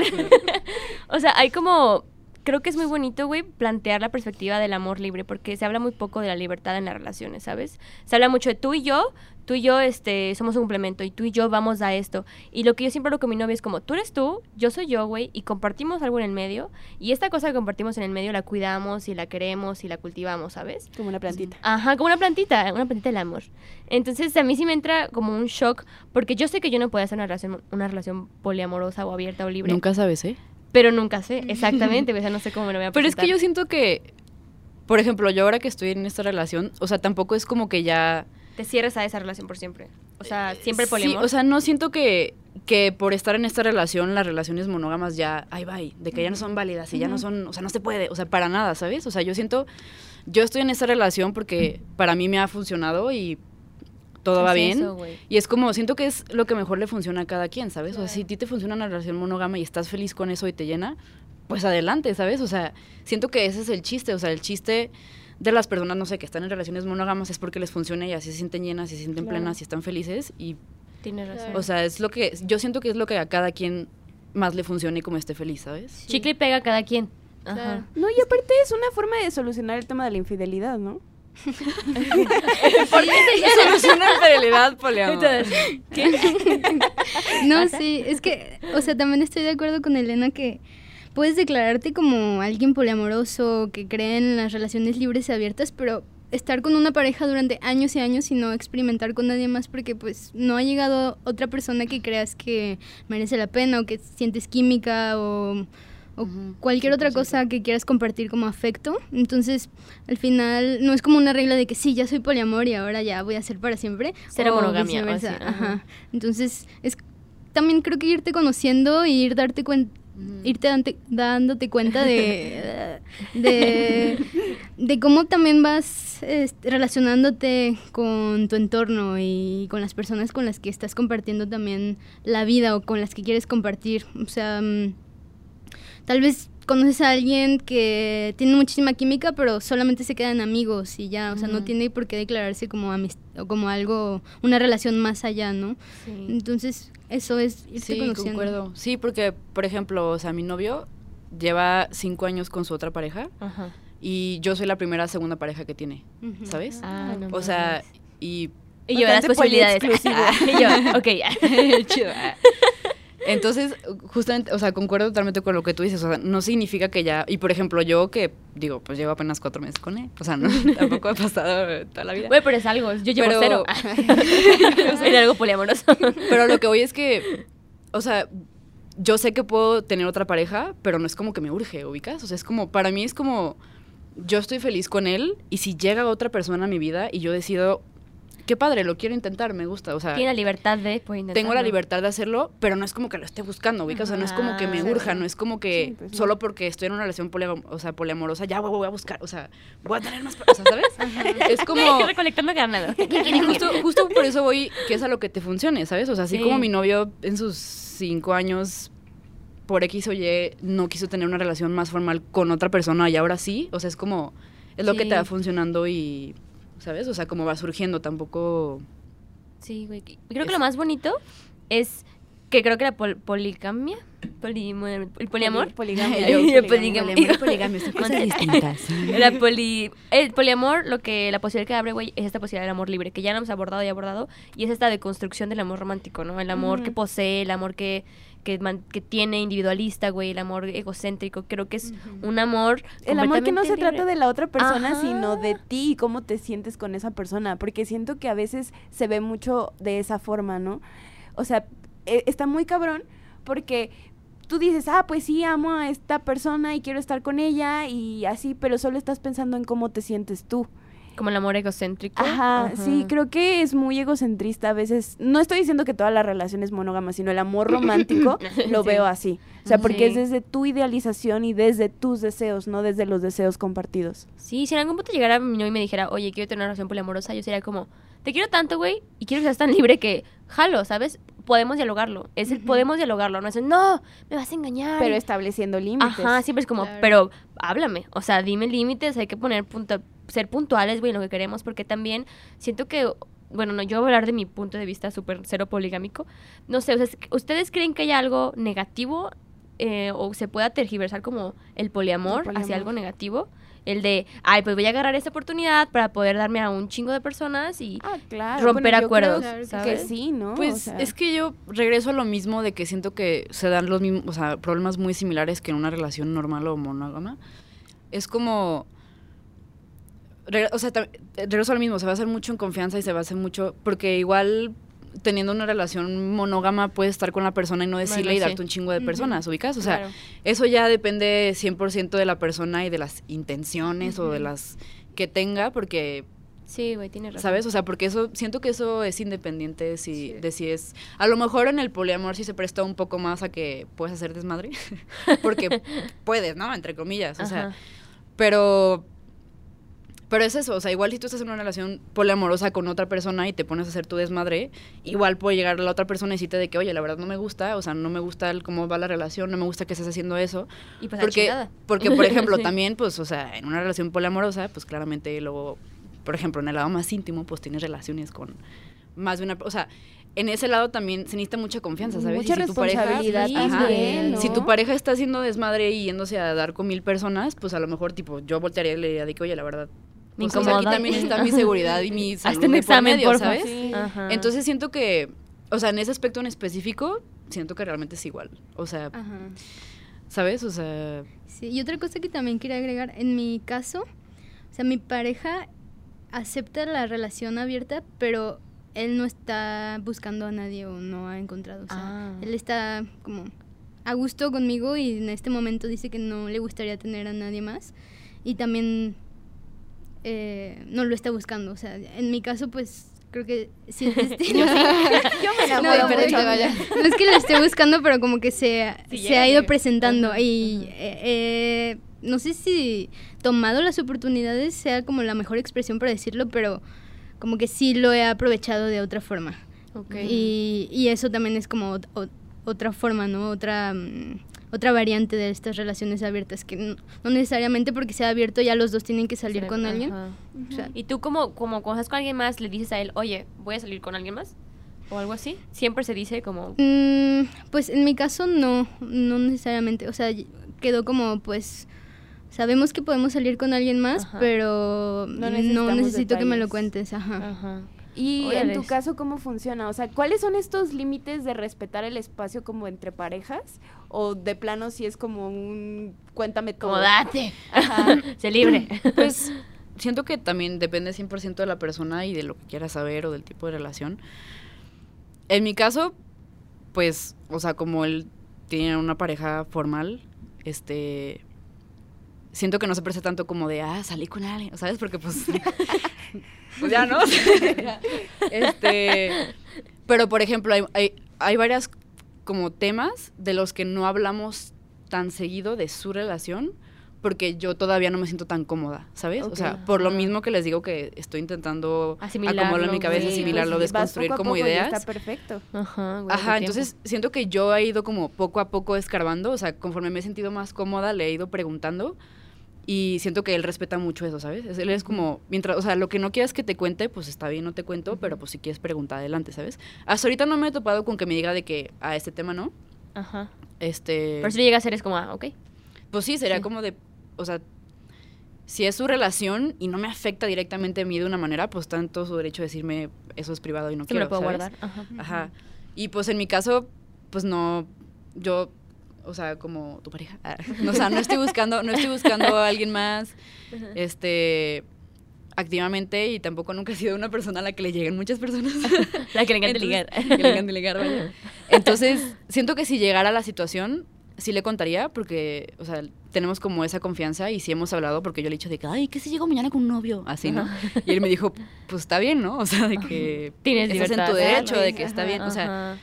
o sea, hay como, creo que es muy bonito, güey, plantear la perspectiva del amor libre, porque se habla muy poco de la libertad en las relaciones, ¿sabes? Se habla mucho de tú y yo, tú y yo, este, somos un complemento, y tú y yo vamos a esto. Y lo que yo siempre hablo con mi novia es como, tú eres tú, yo soy yo, güey, y compartimos algo en el medio, y esta cosa que compartimos en el medio la cuidamos y la queremos y la cultivamos, ¿sabes? Como una plantita. Ajá, como una plantita, una plantita del amor. Entonces a mí sí me entra como un shock, porque yo sé que yo no puedo hacer una relación, una relación poliamorosa o abierta o libre. Nunca sabes, ¿eh? Pero nunca sé, exactamente, o sea, no sé cómo me lo voy a Pero es que yo siento que, por ejemplo, yo ahora que estoy en esta relación, o sea, tampoco es como que ya... Te cierres a esa relación por siempre. O sea, siempre Sí, poliamor. o sea, no siento que, que por estar en esta relación, las relaciones monógamas ya, ahí va, de que ya no son válidas y ya no son, o sea, no se puede, o sea, para nada, ¿sabes? O sea, yo siento, yo estoy en esta relación porque para mí me ha funcionado y todo va bien. eso. Y es como, siento que es lo que mejor le funciona a cada quien, ¿sabes? O sea, si a ti te funciona una relación monógama y estás feliz con eso y te llena, pues adelante, ¿sabes? O sea, siento que ese es el chiste, o sea, el chiste de las personas, no sé, que están en relaciones monógamas es porque les funciona y así se sienten llenas y se sienten Claro. plenas y están felices y, Tienes razón. o sea, es lo que, yo siento que es lo que a cada quien más le funcione y como esté feliz, ¿sabes? Chicle y pega a cada quien. Ajá. No, y aparte es una forma de solucionar el tema de la infidelidad, ¿no? Soluciona infidelidad, poliamor. No, sí, es que, o sea, también estoy de acuerdo con Elena que puedes declararte como alguien poliamoroso, que cree en las relaciones libres y abiertas, pero estar con una pareja durante años y años y no experimentar con nadie más porque pues no ha llegado otra persona que creas que merece la pena o que sientes química o, o cualquier otra 100%. cosa que quieras compartir como afecto. Entonces, al final no es como una regla de que sí, ya soy poliamor y ahora ya voy a ser para siempre. O monogamia, o así, ajá. ajá. Entonces, es también creo que irte conociendo y ir darte cuenta irte dante- dándote cuenta de, de, de cómo también vas este, relacionándote con tu entorno y con las personas con las que estás compartiendo también la vida o con las que quieres compartir. O sea, mm, tal vez conoces a alguien que tiene muchísima química, pero solamente se quedan amigos y ya, o sea, no tiene por qué declararse como amist o como algo, una relación más allá, ¿no? Sí. Entonces, eso es irte Sí, conociendo. concuerdo. Sí, porque, por ejemplo, o sea, mi novio lleva cinco años con su otra pareja Ajá. y yo soy la primera, segunda pareja que tiene. ¿sabes? Ah, no O sea, y... Y yo, las posibilidades. y yo, ok, ya. Chido. Entonces, justamente, o sea, concuerdo totalmente con lo que tú dices, o sea, no significa que ya, y por ejemplo, yo que, digo, pues llevo apenas cuatro meses con él, o sea, no, tampoco ha pasado toda la vida. Güey, pero es algo. Yo llevo Pero- cero. Era algo poliamoroso. Pero lo que voy es que, o sea, yo sé que puedo tener otra pareja, pero no es como que me urge, ¿ubicas? O sea, es como, para mí es como, yo estoy feliz con él y si llega otra persona a mi vida y yo decido, qué padre, lo quiero intentar, me gusta, o sea, Tiene la libertad de poder tengo la libertad de hacerlo, pero no es como que lo esté buscando, ¿ubicas? O sea, no es como que me Ah, urja, no es como que Sí, pues solo porque estoy en una relación poliam- o sea, poliamorosa, ya voy, voy a buscar, o sea, voy a tener más, o sea, ¿sabes? Es como... Recolectando ganado. Y justo, justo por eso voy, que es a lo que te funcione, ¿sabes? O sea, así Sí. como mi novio en sus cinco años, por X o Y, no quiso tener una relación más formal con otra persona y ahora sí, o sea, es como, es lo que te va funcionando y, ¿sabes? O sea, como va surgiendo, tampoco... Sí, güey. Y Creo que lo más bonito es que creo que la pol- poligamia, polimo- el poliamor. Poli- poligamia. El Poligamia. poligamia. poligamia son cosas distintas. La poli, el poliamor, lo que la posibilidad que abre, güey, es esta posibilidad del amor libre, que ya lo hemos abordado y abordado, y es esta deconstrucción del amor romántico, ¿no? El amor que posee, el amor que, que, man- que tiene individualista, güey, el amor egocéntrico. Creo que es un amor. El amor que no se trata de la otra persona, Ajá. sino de ti y cómo te sientes con esa persona, porque siento que a veces se ve mucho de esa forma, ¿no? O sea, e- está muy cabrón porque tú dices, ah, pues sí, amo a esta persona y quiero estar con ella y así, pero solo estás pensando en cómo te sientes tú. Como el amor egocéntrico. Ajá, sí, creo que es muy egocentrista a veces. No estoy diciendo que todas las relaciones monógamas, sino el amor romántico lo Sí. veo así. O sea, porque es desde tu idealización y desde tus deseos, no desde los deseos compartidos. Sí, si en algún punto llegara mi novio y me dijera, oye, quiero tener una relación poliamorosa, yo sería como, te quiero tanto, güey, y quiero que seas tan libre que, jalo, ¿sabes? Podemos dialogarlo. Es el podemos dialogarlo, no es el, no, me vas a engañar. Pero estableciendo límites. Ajá, siempre es como, Claro. pero háblame, o sea, dime límites, hay que poner punto, ser puntuales, güey, en lo que queremos, porque también siento que, bueno, no, yo voy a hablar de mi punto de vista súper cero poligámico, no sé, o sea, es- ¿ustedes creen que hay algo negativo eh, o se pueda tergiversar como el poliamor, El poliamor. hacia algo negativo? El de, ay, pues voy a agarrar esta oportunidad para poder darme a un chingo de personas y... Ah, claro. romper Bueno, acuerdos, creo ¿sabes? Que sí, ¿no? Pues O sea, es que yo regreso a lo mismo de que siento que se dan los mismos, o sea, problemas muy similares que en una relación normal o monógama. Es como, o sea, ta- regreso a lo mismo, se va a hacer mucho en confianza y se va a hacer mucho, porque igual teniendo una relación monógama puedes estar con la persona y no decirle Bueno, y sí. darte un chingo de personas, ubicas, o sea, claro. eso ya depende 100% de la persona y de las intenciones o de las que tenga, porque Sí, güey, tienes razón. ¿Sabes? O sea, porque eso, siento que eso es independiente de si, Sí. de si es. A lo mejor en el poliamor sí se presta un poco más a que puedes hacer desmadre. porque puedes, ¿no? Entre comillas. O sea, pero. Pero es eso, o sea, igual si tú estás en una relación poliamorosa con otra persona y te pones a hacer tu desmadre, igual puede llegar la otra persona y decirte de que, oye, la verdad no me gusta, o sea, no me gusta el cómo va la relación, no me gusta que estés haciendo eso. Y pues Porque, porque, por ejemplo, Sí. también, pues, o sea, en una relación poliamorosa, pues claramente luego, por ejemplo, en el lado más íntimo, pues tienes relaciones con más de una, o sea, en ese lado también se necesita mucha confianza, ¿sabes? Mucha si tu pareja- también, ¿no? Si tu pareja está haciendo desmadre y yéndose a dar con mil personas, pues a lo mejor, tipo, yo voltearía y le diría de que, oye, la verdad, Me pues, o sea, aquí incomoda. también está mi seguridad y mi salud Hazte un examen, medio. ¿sabes? Sí. Entonces siento que, o sea, en ese aspecto en específico, siento que realmente es igual. O sea, Ajá. ¿sabes? O sea, Sí, y otra cosa que también quería agregar, en mi caso, o sea, mi pareja acepta la relación abierta, pero él no está buscando a nadie o no ha encontrado. O sea, Ah. él está como a gusto conmigo y en este momento dice que no le gustaría tener a nadie más. Y también eh, no lo está buscando. O sea, en mi caso, pues creo que sí es destino. Yo me No, pero mucho. que- no es que lo esté buscando, pero como que se, Sí, se ha ido presentando y eh, eh, no sé si tomado las oportunidades sea como la mejor expresión para decirlo, pero como que sí lo he aprovechado de otra forma. Y, y eso también es como ot- ot- otra forma, ¿no? Otra, mm, otra variante de estas relaciones abiertas, que no, no necesariamente porque sea abierto ya los dos tienen que salir con alguien. Ajá. O sea, Y tú como, como cuando estás con alguien más, le dices a él, oye, voy a salir con alguien más. O algo así. Siempre se dice como... Mm, pues en mi caso no, no necesariamente. O sea, quedó como pues sabemos que podemos salir con alguien más, Ajá. pero No necesito que me lo cuentes. Ajá. Ajá. Y en tu caso, ¿cómo funciona? O sea, ¿cuáles son estos límites de respetar el espacio como entre parejas? ¿O de plano si es como un cuéntame todo? Como date. Ajá. sé libre. Pues siento que también depende 100% de la persona y de lo que quiera saber o del tipo de relación. En mi caso, pues, o sea, como él tiene una pareja formal, este siento que no se presta tanto como de, ah, salí con alguien, ¿sabes? Porque pues pues ya no. este, pero por ejemplo, hay, hay, hay varias como temas de los que no hablamos tan seguido de su relación porque yo todavía no me siento tan cómoda, ¿sabes? O sea, por lo mismo que les digo que estoy intentando Asimilarlo, acomodarlo en mi cabeza, güey. asimilarlo, Pues, desconstruir poco como poco ideas. Está perfecto. Ajá, güey, Ajá, tiempo. entonces siento que yo he ido como poco a poco escarbando, o sea, conforme me he sentido más cómoda, le he ido preguntando Y siento que él respeta mucho eso, ¿sabes? Es- Él es como, mientras, o sea, lo que no quieras que te cuente, pues está bien, no te cuento, pero pues si quieres preguntar adelante, ¿sabes? Hasta ahorita no me he topado con que me diga de que a este tema no. Ajá. Este, Pero si llega a ser es como, ah, ok. pues sí, sería Sí. como de, o sea, si es su relación y no me afecta directamente a mí de una manera, pues todo su derecho de decirme eso es privado y no Sí me quiero, lo puedo ¿sabes? guardar. Ajá. Ajá. Y pues en mi caso, pues no, yo, o sea, como tu pareja, ah, o sea, no estoy buscando, no estoy buscando a alguien más, este, activamente y tampoco nunca he sido una persona a la que le lleguen muchas personas. La que le encanta ligar. Que le encanta ligar, vaya. Entonces, siento que si llegara la situación, sí le contaría porque, o sea, tenemos como esa confianza y sí hemos hablado porque yo le he dicho de que, ay, ¿qué si llego mañana con un novio? Así, ¿no? Y él me dijo, pues está bien, ¿no? O sea, de que Tienes estás en tu de derecho, de que está bien. O sea.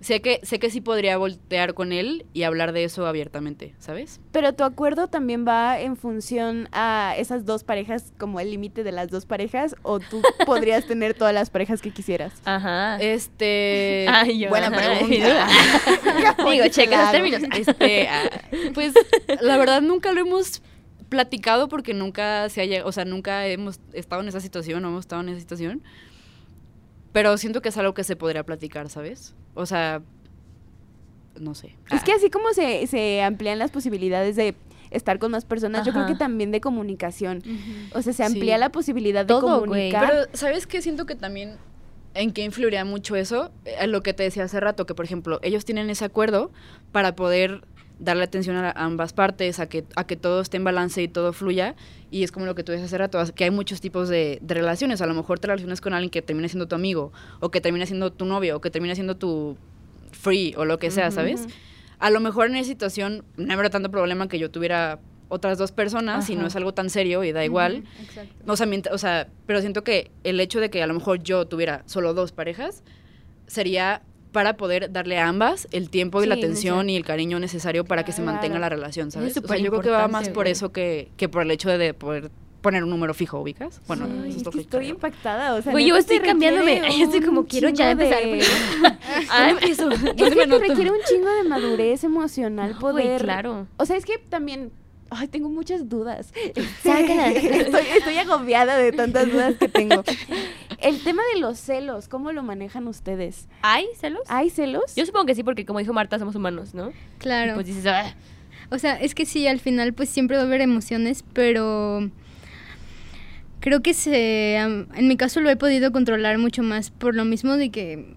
Sé que, sé que sí podría voltear con él y hablar de eso abiertamente, ¿sabes? Pero tu acuerdo también va en función a esas dos parejas, como el límite de las dos parejas, o tú podrías tener todas las parejas que quisieras. Ajá. Este. Ay, yo, buena ajá, pregunta. Digo, checa los Claro. términos. Este, ah, pues la verdad nunca lo hemos platicado porque nunca se haya, o sea, nunca hemos estado en esa situación, no hemos estado en esa situación. Pero siento que es algo que se podría platicar, ¿sabes? O sea, no sé. Es que así como se, se amplían las posibilidades de estar con más personas, yo creo que también de comunicación. O sea, se Sí. amplía la posibilidad de Todo, comunicar. Pero, ¿sabes qué? Siento que también en qué influiría mucho eso, Eh, lo que te decía hace rato, que por ejemplo, ellos tienen ese acuerdo para poder darle atención a ambas partes, a que, a que todo esté en balance y todo fluya. Y es como lo que tú decías hace rato, que hay muchos tipos de, de relaciones. A lo mejor te relacionas con alguien que termina siendo tu amigo, o que termina siendo tu novio, o que termina siendo tu free, o lo que sea, ¿sabes? A lo mejor en esa situación no habrá tanto problema que yo tuviera otras dos personas, si no Ajá. es algo tan serio y da igual. Exacto. O sea, o sea, pero siento que el hecho de que a lo mejor yo tuviera solo dos parejas sería para poder darle a ambas el tiempo y la atención y el cariño necesario para que se mantenga la relación, ¿sabes? O sea, yo creo que va más por güey. eso que, que por el hecho de poder poner un número fijo, ¿ubicas? Bueno, eso es lo que estoy creo. impactada, o sea, Güey, yo estoy cambiándome. Yo estoy como, quiero ya empezar, de-. Ah, empiezo. Es que te requiere un chingo de madurez emocional No, güey, poder... claro. O sea, es que también... Ay, tengo muchas dudas. Sácalas. estoy, estoy agobiada de tantas dudas que tengo. El tema de los celos, ¿cómo lo manejan ustedes? ¿Hay celos? ¿Hay celos? Yo supongo que sí, porque como dijo Marta, somos humanos, ¿no? Claro. Pues dices, ah, O sea, es que sí, al final pues siempre va a haber emociones, pero creo que se, en mi caso lo he podido controlar mucho más por lo mismo de que,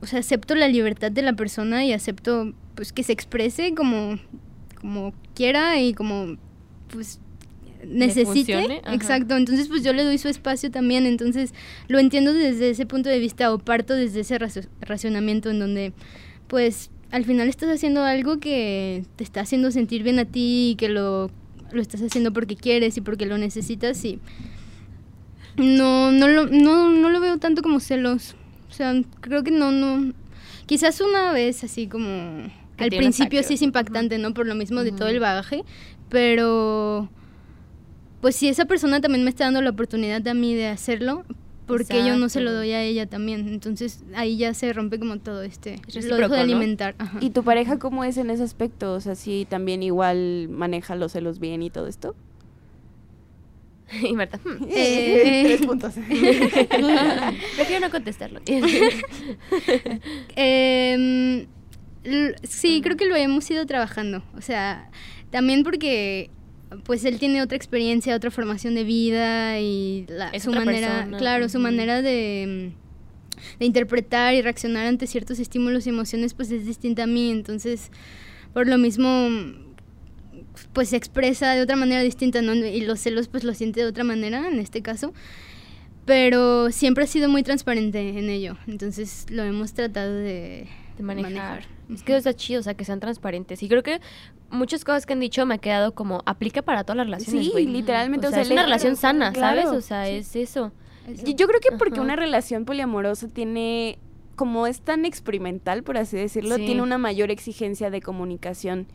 o sea, acepto la libertad de la persona y acepto pues que se exprese como, como quiera y como pues necesite. Exacto, entonces pues yo le doy su espacio también, entonces lo entiendo desde ese punto de vista o parto desde ese racionamiento en donde pues al final estás haciendo algo que te está haciendo sentir bien a ti y que lo, lo estás haciendo porque quieres y porque lo necesitas y no, no, lo, no, no lo veo tanto como celos. O sea, creo que no, no. Quizás una vez así como... Al principio sí es impactante, ¿no? Por lo mismo de todo el bagaje, pero pues si esa persona también me está dando la oportunidad a mí de hacerlo, porque yo no se lo doy a ella también. Entonces ahí ya se rompe como todo este. Es Lo dejo de ¿no? alimentar. ajá. ¿Y tu pareja cómo es en ese aspecto? O sea, sí, también igual maneja los celos bien y todo esto. y Marta, hmm, Eh. Tres puntos. prefiero no contestarlo. L- sí, creo que lo hemos ido trabajando. O sea, también porque pues él tiene otra experiencia, otra formación de vida y la- Es su otra manera, persona, claro, su manera de, de interpretar y reaccionar ante ciertos estímulos y emociones pues es distinta a mí. Entonces, por lo mismo pues se expresa de otra manera distinta, ¿no? Y los celos pues lo siente de otra manera en este caso. Pero siempre ha sido muy transparente en ello. Entonces lo hemos tratado de, de manejar. manejar. Es que está chido, o sea, que sean transparentes. Y creo que muchas cosas que han dicho me ha quedado como, aplica para todas las relaciones, Sí, literalmente, O o sea, es una relación sana, ¿sabes? O sea, es eso. Eso. Yo- Yo creo que porque Ajá. una relación poliamorosa tiene, como es tan experimental, por así decirlo, Sí. tiene una mayor exigencia de comunicación.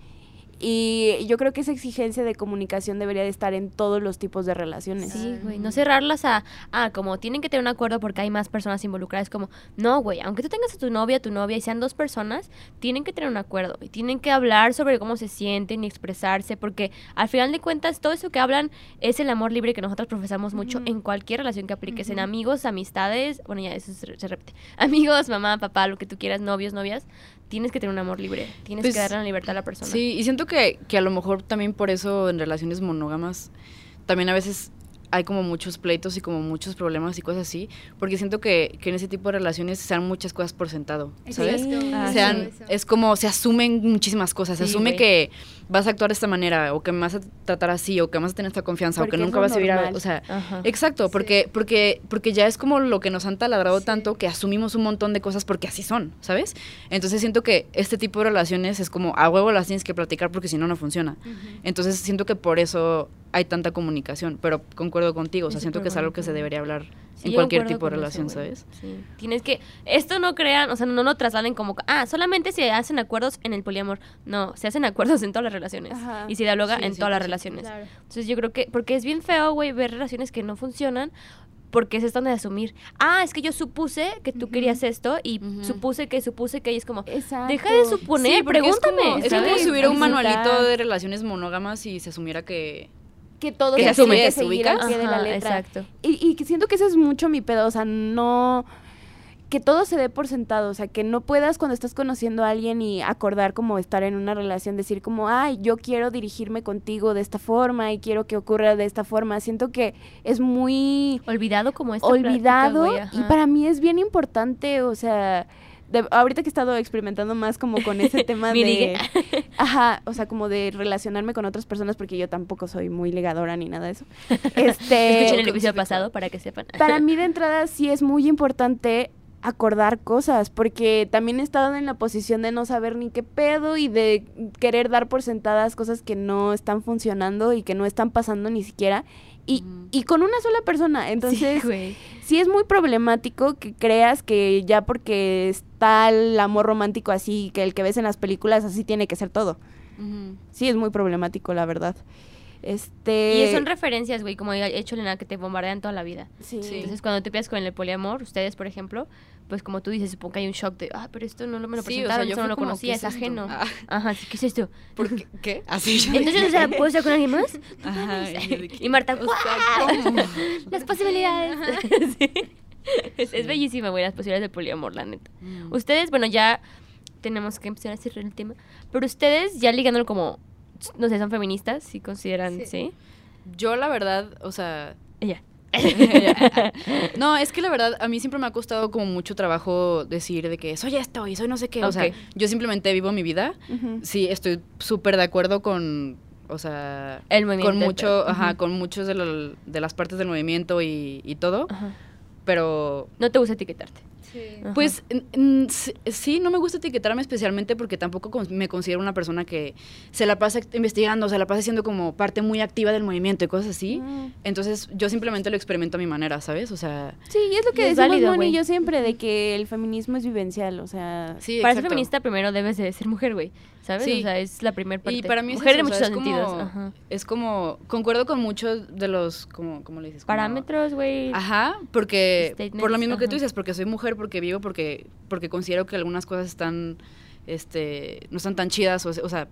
Y yo creo que esa exigencia de comunicación debería de estar en todos los tipos de relaciones. Sí, güey, no cerrarlas a, ah, como tienen que tener un acuerdo porque hay más personas involucradas, como, no, güey, aunque tú tengas a tu novia, tu novia y sean dos personas, tienen que tener un acuerdo y tienen que hablar sobre cómo se sienten y expresarse, porque al final de cuentas todo eso que hablan es el amor libre que nosotros profesamos mucho en cualquier relación que apliques, en amigos, amistades, bueno, ya eso se, se repite, amigos, mamá, papá, lo que tú quieras, novios, novias, tienes que tener un amor libre, tienes Pues, que darle la libertad a la persona. Sí, y siento que, que a lo mejor también por eso en relaciones monógamas también a veces hay como muchos pleitos y como muchos problemas y cosas así, porque siento que, que en ese tipo de relaciones se dan muchas cosas por sentado, ¿sabes? Ah, Se sí. dan- es como se asumen muchísimas cosas, se Sí, asume güey. que vas a actuar de esta manera o que me vas a tratar así o que vas a tener esta confianza o Porque que es nunca vas a vivir, a- o sea, Ajá. Exacto, Sí. porque, porque, porque ya es como lo que nos han taladrado Sí. tanto que asumimos un montón de cosas porque así son, ¿sabes? Entonces siento que este tipo de relaciones es como a huevo las tienes que platicar porque si no, no funciona. Entonces siento que por eso hay tanta comunicación, pero concuerdo contigo, o sea, Es siento que es algo que se debería hablar Sí, en cualquier tipo de relación, eso. ¿sabes? Sí. Tienes que. Esto no crean, o sea, no lo trasladen como. Ah, solamente se hacen acuerdos en el poliamor. No, se hacen acuerdos en todas las relaciones. Ajá. Y se dialoga Sí, en sí, todas las sí. relaciones. Claro. Entonces yo creo que. Porque es bien feo, güey, ver relaciones que no funcionan. Porque es esto de asumir. Ah, es que yo supuse que tú querías esto. Y supuse que, supuse que. Y es como. Exacto. Deja de suponer, Sí, pregúntame. Es como, es como si hubiera un manualito de relaciones monógamas y se asumiera que... que todo Que se asume, que ¿se seguir al pie de la letra. Exacto. Y, y que siento que ese es mucho mi pedo, o sea, no que todo se dé por sentado, o sea, que no puedas cuando estás conociendo a alguien y acordar como estar en una relación, decir como, ay, yo quiero dirigirme contigo de esta forma y quiero que ocurra de esta forma. Siento que es muy Olvidado como esta olvidado y para mí es bien importante, o sea, de- ahorita que he estado experimentando más como con ese tema de... Ajá, o sea, como de relacionarme con otras personas porque yo tampoco soy muy ligadora ni nada de eso. Este, Escuchen el episodio pasado para que sepan. para mí de entrada sí es muy importante acordar cosas, porque también he estado en la posición de no saber ni qué pedo y de querer dar por sentadas cosas que no están funcionando y que no están pasando ni siquiera. Y, y con una sola persona. Entonces, Sí, sí es muy problemático que creas que ya porque está el amor romántico así, que el que ves en las películas así tiene que ser todo. Sí, es muy problemático, la verdad. Este. Y son referencias, güey, como he hecho Elena, que te bombardean toda la vida. Sí. Entonces, cuando te piensas con el poliamor, ustedes, por ejemplo, pues como tú dices, supongo que hay un shock de, ah, pero esto no lo- me lo Sí, o sea, presentaron, yo no lo conocía, ¿qué es es esto? ajeno. Ah. Ajá, sí, ¿qué es esto? ¿Por qué? ¿Qué? Así yo Entonces, o sea, ¿puedo estar con alguien más? Ajá, y Marta, o. Las posibilidades. Sí. Es, es bellísima, güey, las posibilidades del poliamor, la neta. Mm. Ustedes, bueno, ya tenemos que empezar a cerrar el tema, pero ustedes ya ligándolo como, no sé, son feministas, si consideran, Sí. ¿sí? Yo la verdad, o sea... Ella. no, es que la verdad a mí siempre me ha costado como mucho trabajo decir de que soy esto y soy no sé qué. O sea, yo simplemente vivo mi vida. Sí, estoy súper de acuerdo con, o sea, El movimiento. con mucho, ajá, con muchos de, lo- de las partes del movimiento y, y todo, pero No te gusta etiquetarte. Sí. Pues sí- no me gusta etiquetarme especialmente porque tampoco me considero una persona que se la pasa investigando, se la pasa siendo como parte muy activa del movimiento y cosas así. Mm. Entonces yo simplemente lo experimento a mi manera, ¿sabes? O sea, Sí, y es lo que es decimos válido, Moni y yo siempre, de que el feminismo es vivencial, o sea... sí, Para ser feminista primero debes de ser mujer, güey. ¿Sabes? Sí. O sea, es la primera parte. Y para mí es mujer eso, en o sea, muchos es sentidos. como- Ajá. Es como, concuerdo con muchos de los, como, ¿cómo le dices? Como- Parámetros, güey. Ajá, porque, Statements, por lo mismo que tú dices, porque soy mujer, porque vivo, porque, porque considero que algunas cosas están, este, no están tan chidas, o, se- o sea,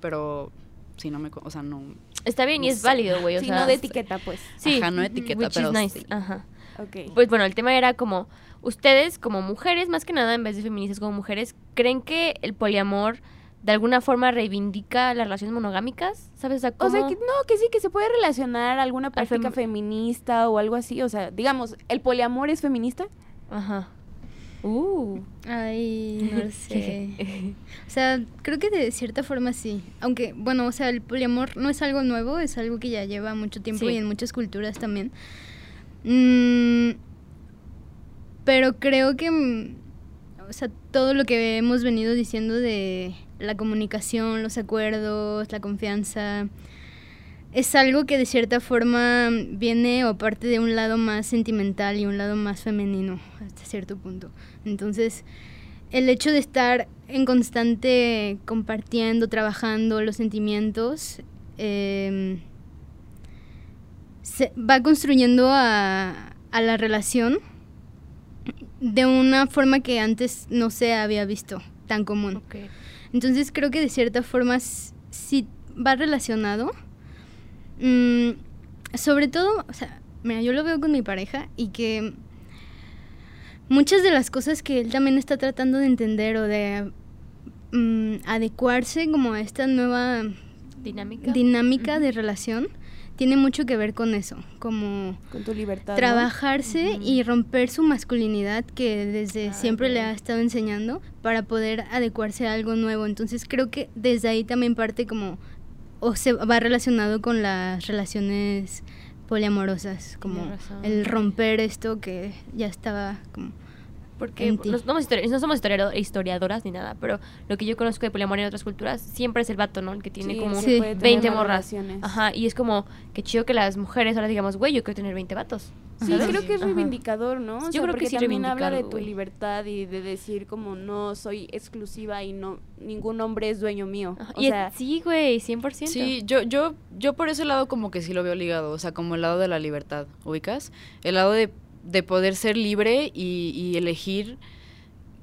pero, sí, no me, o sea, no, Está bien y es sé. válido, güey. O Sí, sea, no de etiqueta, pues. Sí. ajá, no etiqueta, which pero is nice. sí. Ajá. Ok. Pues bueno, el tema era como, ustedes como mujeres, más que nada en vez de feministas como mujeres, ¿creen que el poliamor de alguna forma reivindica las relaciones monogámicas? ¿Sabes? O sea, O sea, que no, que sí, que se puede relacionar a alguna práctica fem- feminista o algo así. O sea, digamos, ¿el poliamor es feminista? Ajá. Uh. Ay, no lo sé. O sea, creo que de cierta forma sí. Aunque, bueno, o sea, el poliamor no es algo nuevo, es algo que ya lleva mucho tiempo Sí. y en muchas culturas también. Mm, pero creo que, mm, o sea, todo lo que hemos venido diciendo de la comunicación, los acuerdos, la confianza, es algo que de cierta forma viene o parte de un lado más sentimental y un lado más femenino hasta cierto punto. Entonces, el hecho de estar en constante compartiendo, trabajando los sentimientos, em, se va construyendo a, a la relación de una forma que antes no se había visto tan común. Entonces creo que de cierta forma sí va relacionado. Mm, sobre todo, o sea, mira, yo lo veo con mi pareja y que muchas de las cosas que él también está tratando de entender o de mm, adecuarse como a esta nueva Dinámica. dinámica de relación tiene mucho que ver con eso, como Con tu libertad. ¿no? trabajarse y romper su masculinidad que desde Ah, siempre le ha estado enseñando para poder adecuarse a algo nuevo. Entonces creo que desde ahí también parte como o se va relacionado con las relaciones poliamorosas, como el romper esto que ya estaba como Porque no, somos histori- no somos historiado- historiadoras ni nada, pero lo que yo conozco de poliamor en otras culturas siempre es el vato, ¿no? El que tiene Sí, como Sí. puede tener 20 más morras. Ajá, y es como que chido que las mujeres ahora digamos, güey, yo quiero tener 20 vatos. Sí, ¿sabes? creo que es Ajá. reivindicador, ¿no? O Yo sea, creo que sí también habla de tu güey. libertad y de decir como no soy exclusiva y no ningún hombre es dueño mío. Ajá, O y sea, sí, güey, 100%. Sí, yo, yo, yo por ese lado como que sí lo veo ligado, o sea, como el lado de la libertad, ¿ubicas? El lado de, de poder ser libre y, y elegir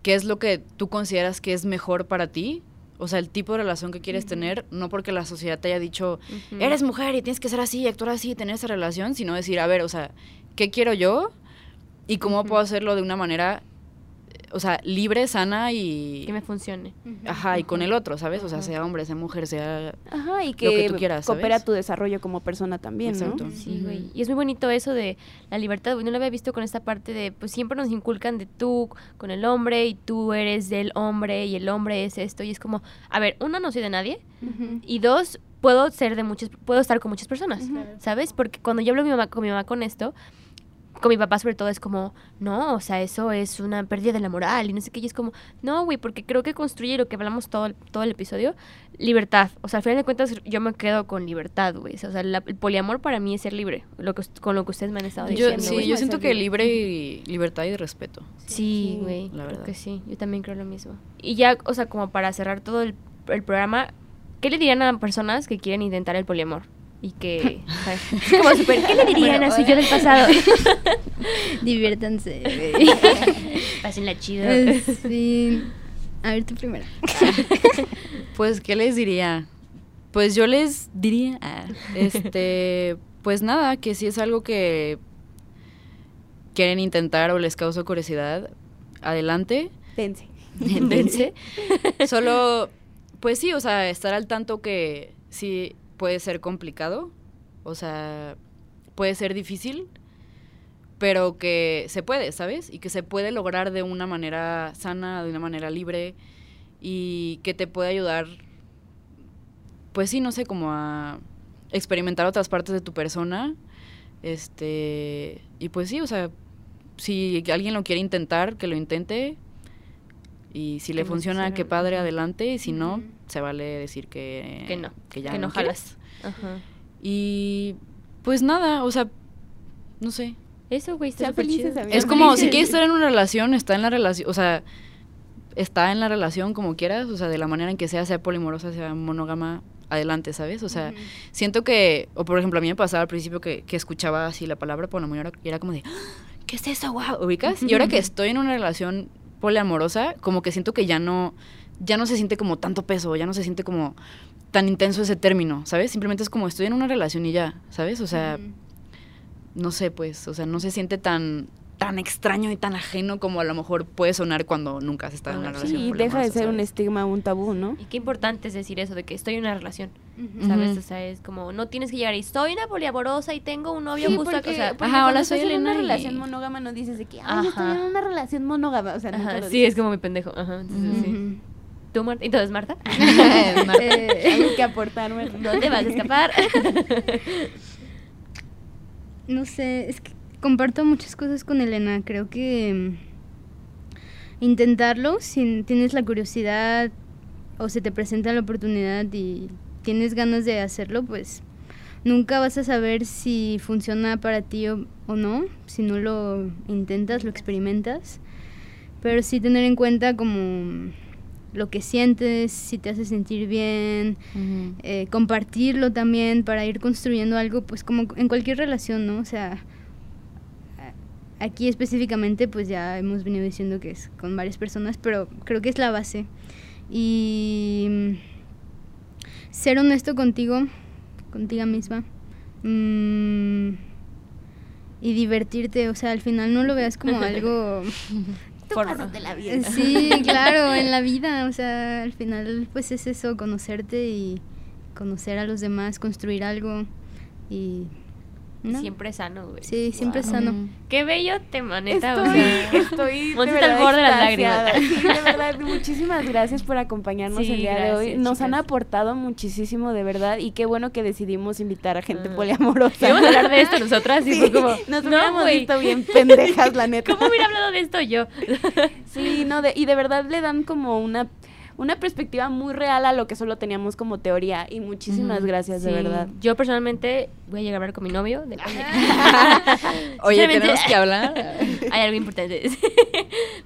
qué es lo que tú consideras que es mejor para ti, o sea, el tipo de relación que quieres tener, no porque la sociedad te haya dicho, eres mujer y tienes que ser así, actuar así, tener esa relación, sino decir, a ver, o sea, ¿qué quiero yo? Y cómo puedo hacerlo de una manera, o sea, libre, sana y... Que me funcione. Ajá, y con el otro, ¿sabes? O sea, sea hombre, sea mujer, sea... ajá, y lo que, que tú quieras, coopera ¿sabes? tu desarrollo como persona también, Exacto. ¿no? Sí, güey. Y es muy bonito eso de la libertad, güey. No lo había visto con esta parte de, pues siempre nos inculcan de tú con el hombre y tú eres del hombre y el hombre es esto. Y es como, a ver, uno, no soy de nadie. Y dos, puedo ser de muchas, puedo estar con muchas personas. ¿sabes? Porque cuando yo hablo con mi mamá, con mi mamá con esto, con mi papá sobre todo es como, no, o sea, eso es una pérdida de la moral y no sé qué, y es como, no, güey, porque creo que construye lo que hablamos todo, el- todo el episodio, libertad. O sea, al final de cuentas yo me quedo con libertad, güey. O sea, la- el poliamor para mí es ser libre, lo que, con lo que ustedes me han estado Yo, diciendo. sí, güey. yo siento que libre. y libertad y respeto. Sí, Sí, güey, la creo verdad. que sí. Yo también creo lo mismo. Y ya, o sea, como para cerrar todo el, el programa, ¿qué le dirían a personas que quieren intentar el poliamor? Y que, como súper, ¿qué le dirían Bueno, a su yo del pasado? Diviértanse. Pásenla chido. Sí. A ver, tú primero. Pues, ¿qué les diría? Pues yo les diría, este, pues nada, que si es algo que quieren intentar o les causa curiosidad, adelante. Dense. Dense. Solo, pues sí, o sea, estar al tanto que sí puede ser complicado, o sea, puede ser difícil, pero que se puede, ¿sabes? Y que se puede lograr de una manera sana, de una manera libre, y que te puede ayudar, pues sí, no sé, como a experimentar otras partes de tu persona, este, y pues sí, o sea, si alguien lo quiere intentar, que lo intente, y si le funciona, funcione. qué padre, adelante. Y si no. Se vale decir que, Que no, que ya que no quieres. jalas. Ajá. Y pues nada, o sea, no sé. Eso, güey, está súper chido. Es como, si quieres estar en una relación, está en la relación, o sea, está en la relación como quieras, o sea, de la manera en que sea, sea polimorosa, sea monógama, adelante, ¿sabes? O sea, siento que, o por ejemplo, a mí me pasaba al principio que, que escuchaba así la palabra poliamor y era como de, "Ah, ¿qué es eso, wow? ¿Ubicas? Y ahora que estoy en una relación poliamorosa, como que siento que ya no, ya no se siente como tanto peso, ya no se siente como tan intenso ese término, ¿sabes? Simplemente es como estoy en una relación y ya, ¿sabes? O sea, no sé, pues, o sea, no se siente tan tan extraño y tan ajeno como a lo mejor puede sonar cuando nunca has estado en una Ah, relación. Sí, deja de ser un estigma, un tabú, ¿no? Y qué importante es decir eso de que estoy en una relación. ¿sabes? O sea, es como, no tienes que llegar y soy una poliamorosa y tengo un novio Sí, justo porque, aquí", o sea, porque Ajá, cuando hola, soy en una y- relación monógama no dices de que, ay, Ajá. estoy en una relación monógama, o sea, nunca Ajá, lo sí, dices. es como mi pendejo. Ajá, entonces, sí. ¿Tú, Marta? Entonces, Marta, Eh, Algo que aportarme. no te vas a escapar. no sé, es que comparto muchas cosas con Elena. Creo que mm, intentarlo, si tienes la curiosidad o se te presenta la oportunidad y tienes ganas de hacerlo, pues nunca vas a saber si funciona para ti o, o no, si no lo intentas, lo experimentas. Pero sí tener en cuenta como lo que sientes, si te hace sentir bien, eh, compartirlo también para ir construyendo algo, pues como en cualquier relación, ¿no? O sea, aquí específicamente pues ya hemos venido diciendo que es con varias personas, pero creo que es la base. Y mm, ser honesto contigo, contigo misma. mm, y divertirte, o sea, al final no lo veas como algo Eh, Sí, claro, en la vida, o sea, al final pues es eso, conocerte y conocer a los demás, construir algo y... ¿no? Siempre sano, güey. Sí, siempre Wow. sano. Qué bello tema, neta. Estoy, o sea, estoy verdad al borde de las lágrimas. Sí, de verdad, muchísimas gracias por acompañarnos Sí, el día de hoy. Nos han aportado muchísimo, de verdad, y qué bueno que decidimos invitar a gente Ah. poliamorosa. Íbamos a hablar de esto nosotras y Sí, fue como, nos no, hubiéramos güey. visto bien pendejas, la neta. ¿Cómo hubiera hablado de esto yo? Sí, no, de- y de verdad le dan como una, una perspectiva muy real a lo que solo teníamos como teoría. Y muchísimas gracias, de verdad. Yo personalmente voy a llegar a hablar con mi novio. de- Oye, tenemos que hablar. Hay algo importante.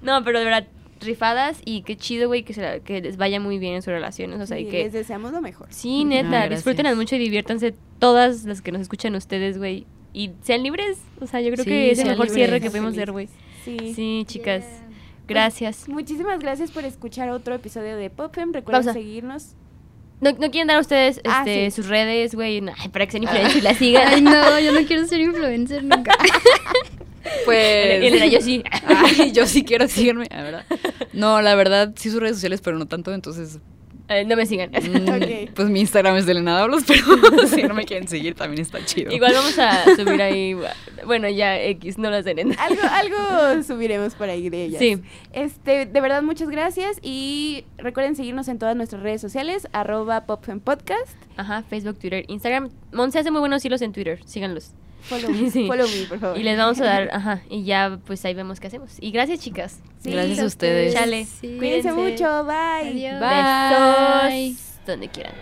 no, pero de verdad, rifadas y qué chido, güey, que, se la- que les vaya muy bien en sus relaciones. O sea, y que... les deseamos lo mejor. Sí, Ah, neta, gracias. disfrútenlas mucho y diviértanse todas las que nos escuchan ustedes, güey. Y sean libres. O sea, yo creo Sí, que es el mejor cierre que podemos hacer, güey. Sí. Sí, chicas. Yeah. Gracias. Muchísimas gracias por escuchar otro episodio de Popem. Recuerden Pausa. seguirnos. ¿No, no quieren dar a ustedes Ah, este, sí. sus redes, güey? No, ay, para que sean influencers y la sigan. Ay, no, yo no quiero ser influencer nunca. Pues. Elena, yo sí. Ay, yo sí quiero seguirme, la verdad. No, la verdad, sí sus redes sociales, pero no tanto, entonces. Eh, no me sigan. mm. Pues mi Instagram es de Elena pero si no me quieren seguir también está chido. Igual vamos a subir ahí. Bueno, ya X, no las den. Algo, algo subiremos por ahí de ellas. Sí. Este, de verdad, muchas gracias. Y recuerden seguirnos en todas nuestras redes sociales, arroba Popfem Podcast. Ajá, Facebook, Twitter, Instagram. Monse hace muy buenos hilos en Twitter. Síganlos. Follow me, follow me, por favor. Y les vamos a dar, ajá, y ya pues ahí vemos qué hacemos. Y gracias, chicas. Gracias a ustedes. Chale. Cuídense mucho, bye. Adiós. Bye. Besos. Donde quieran.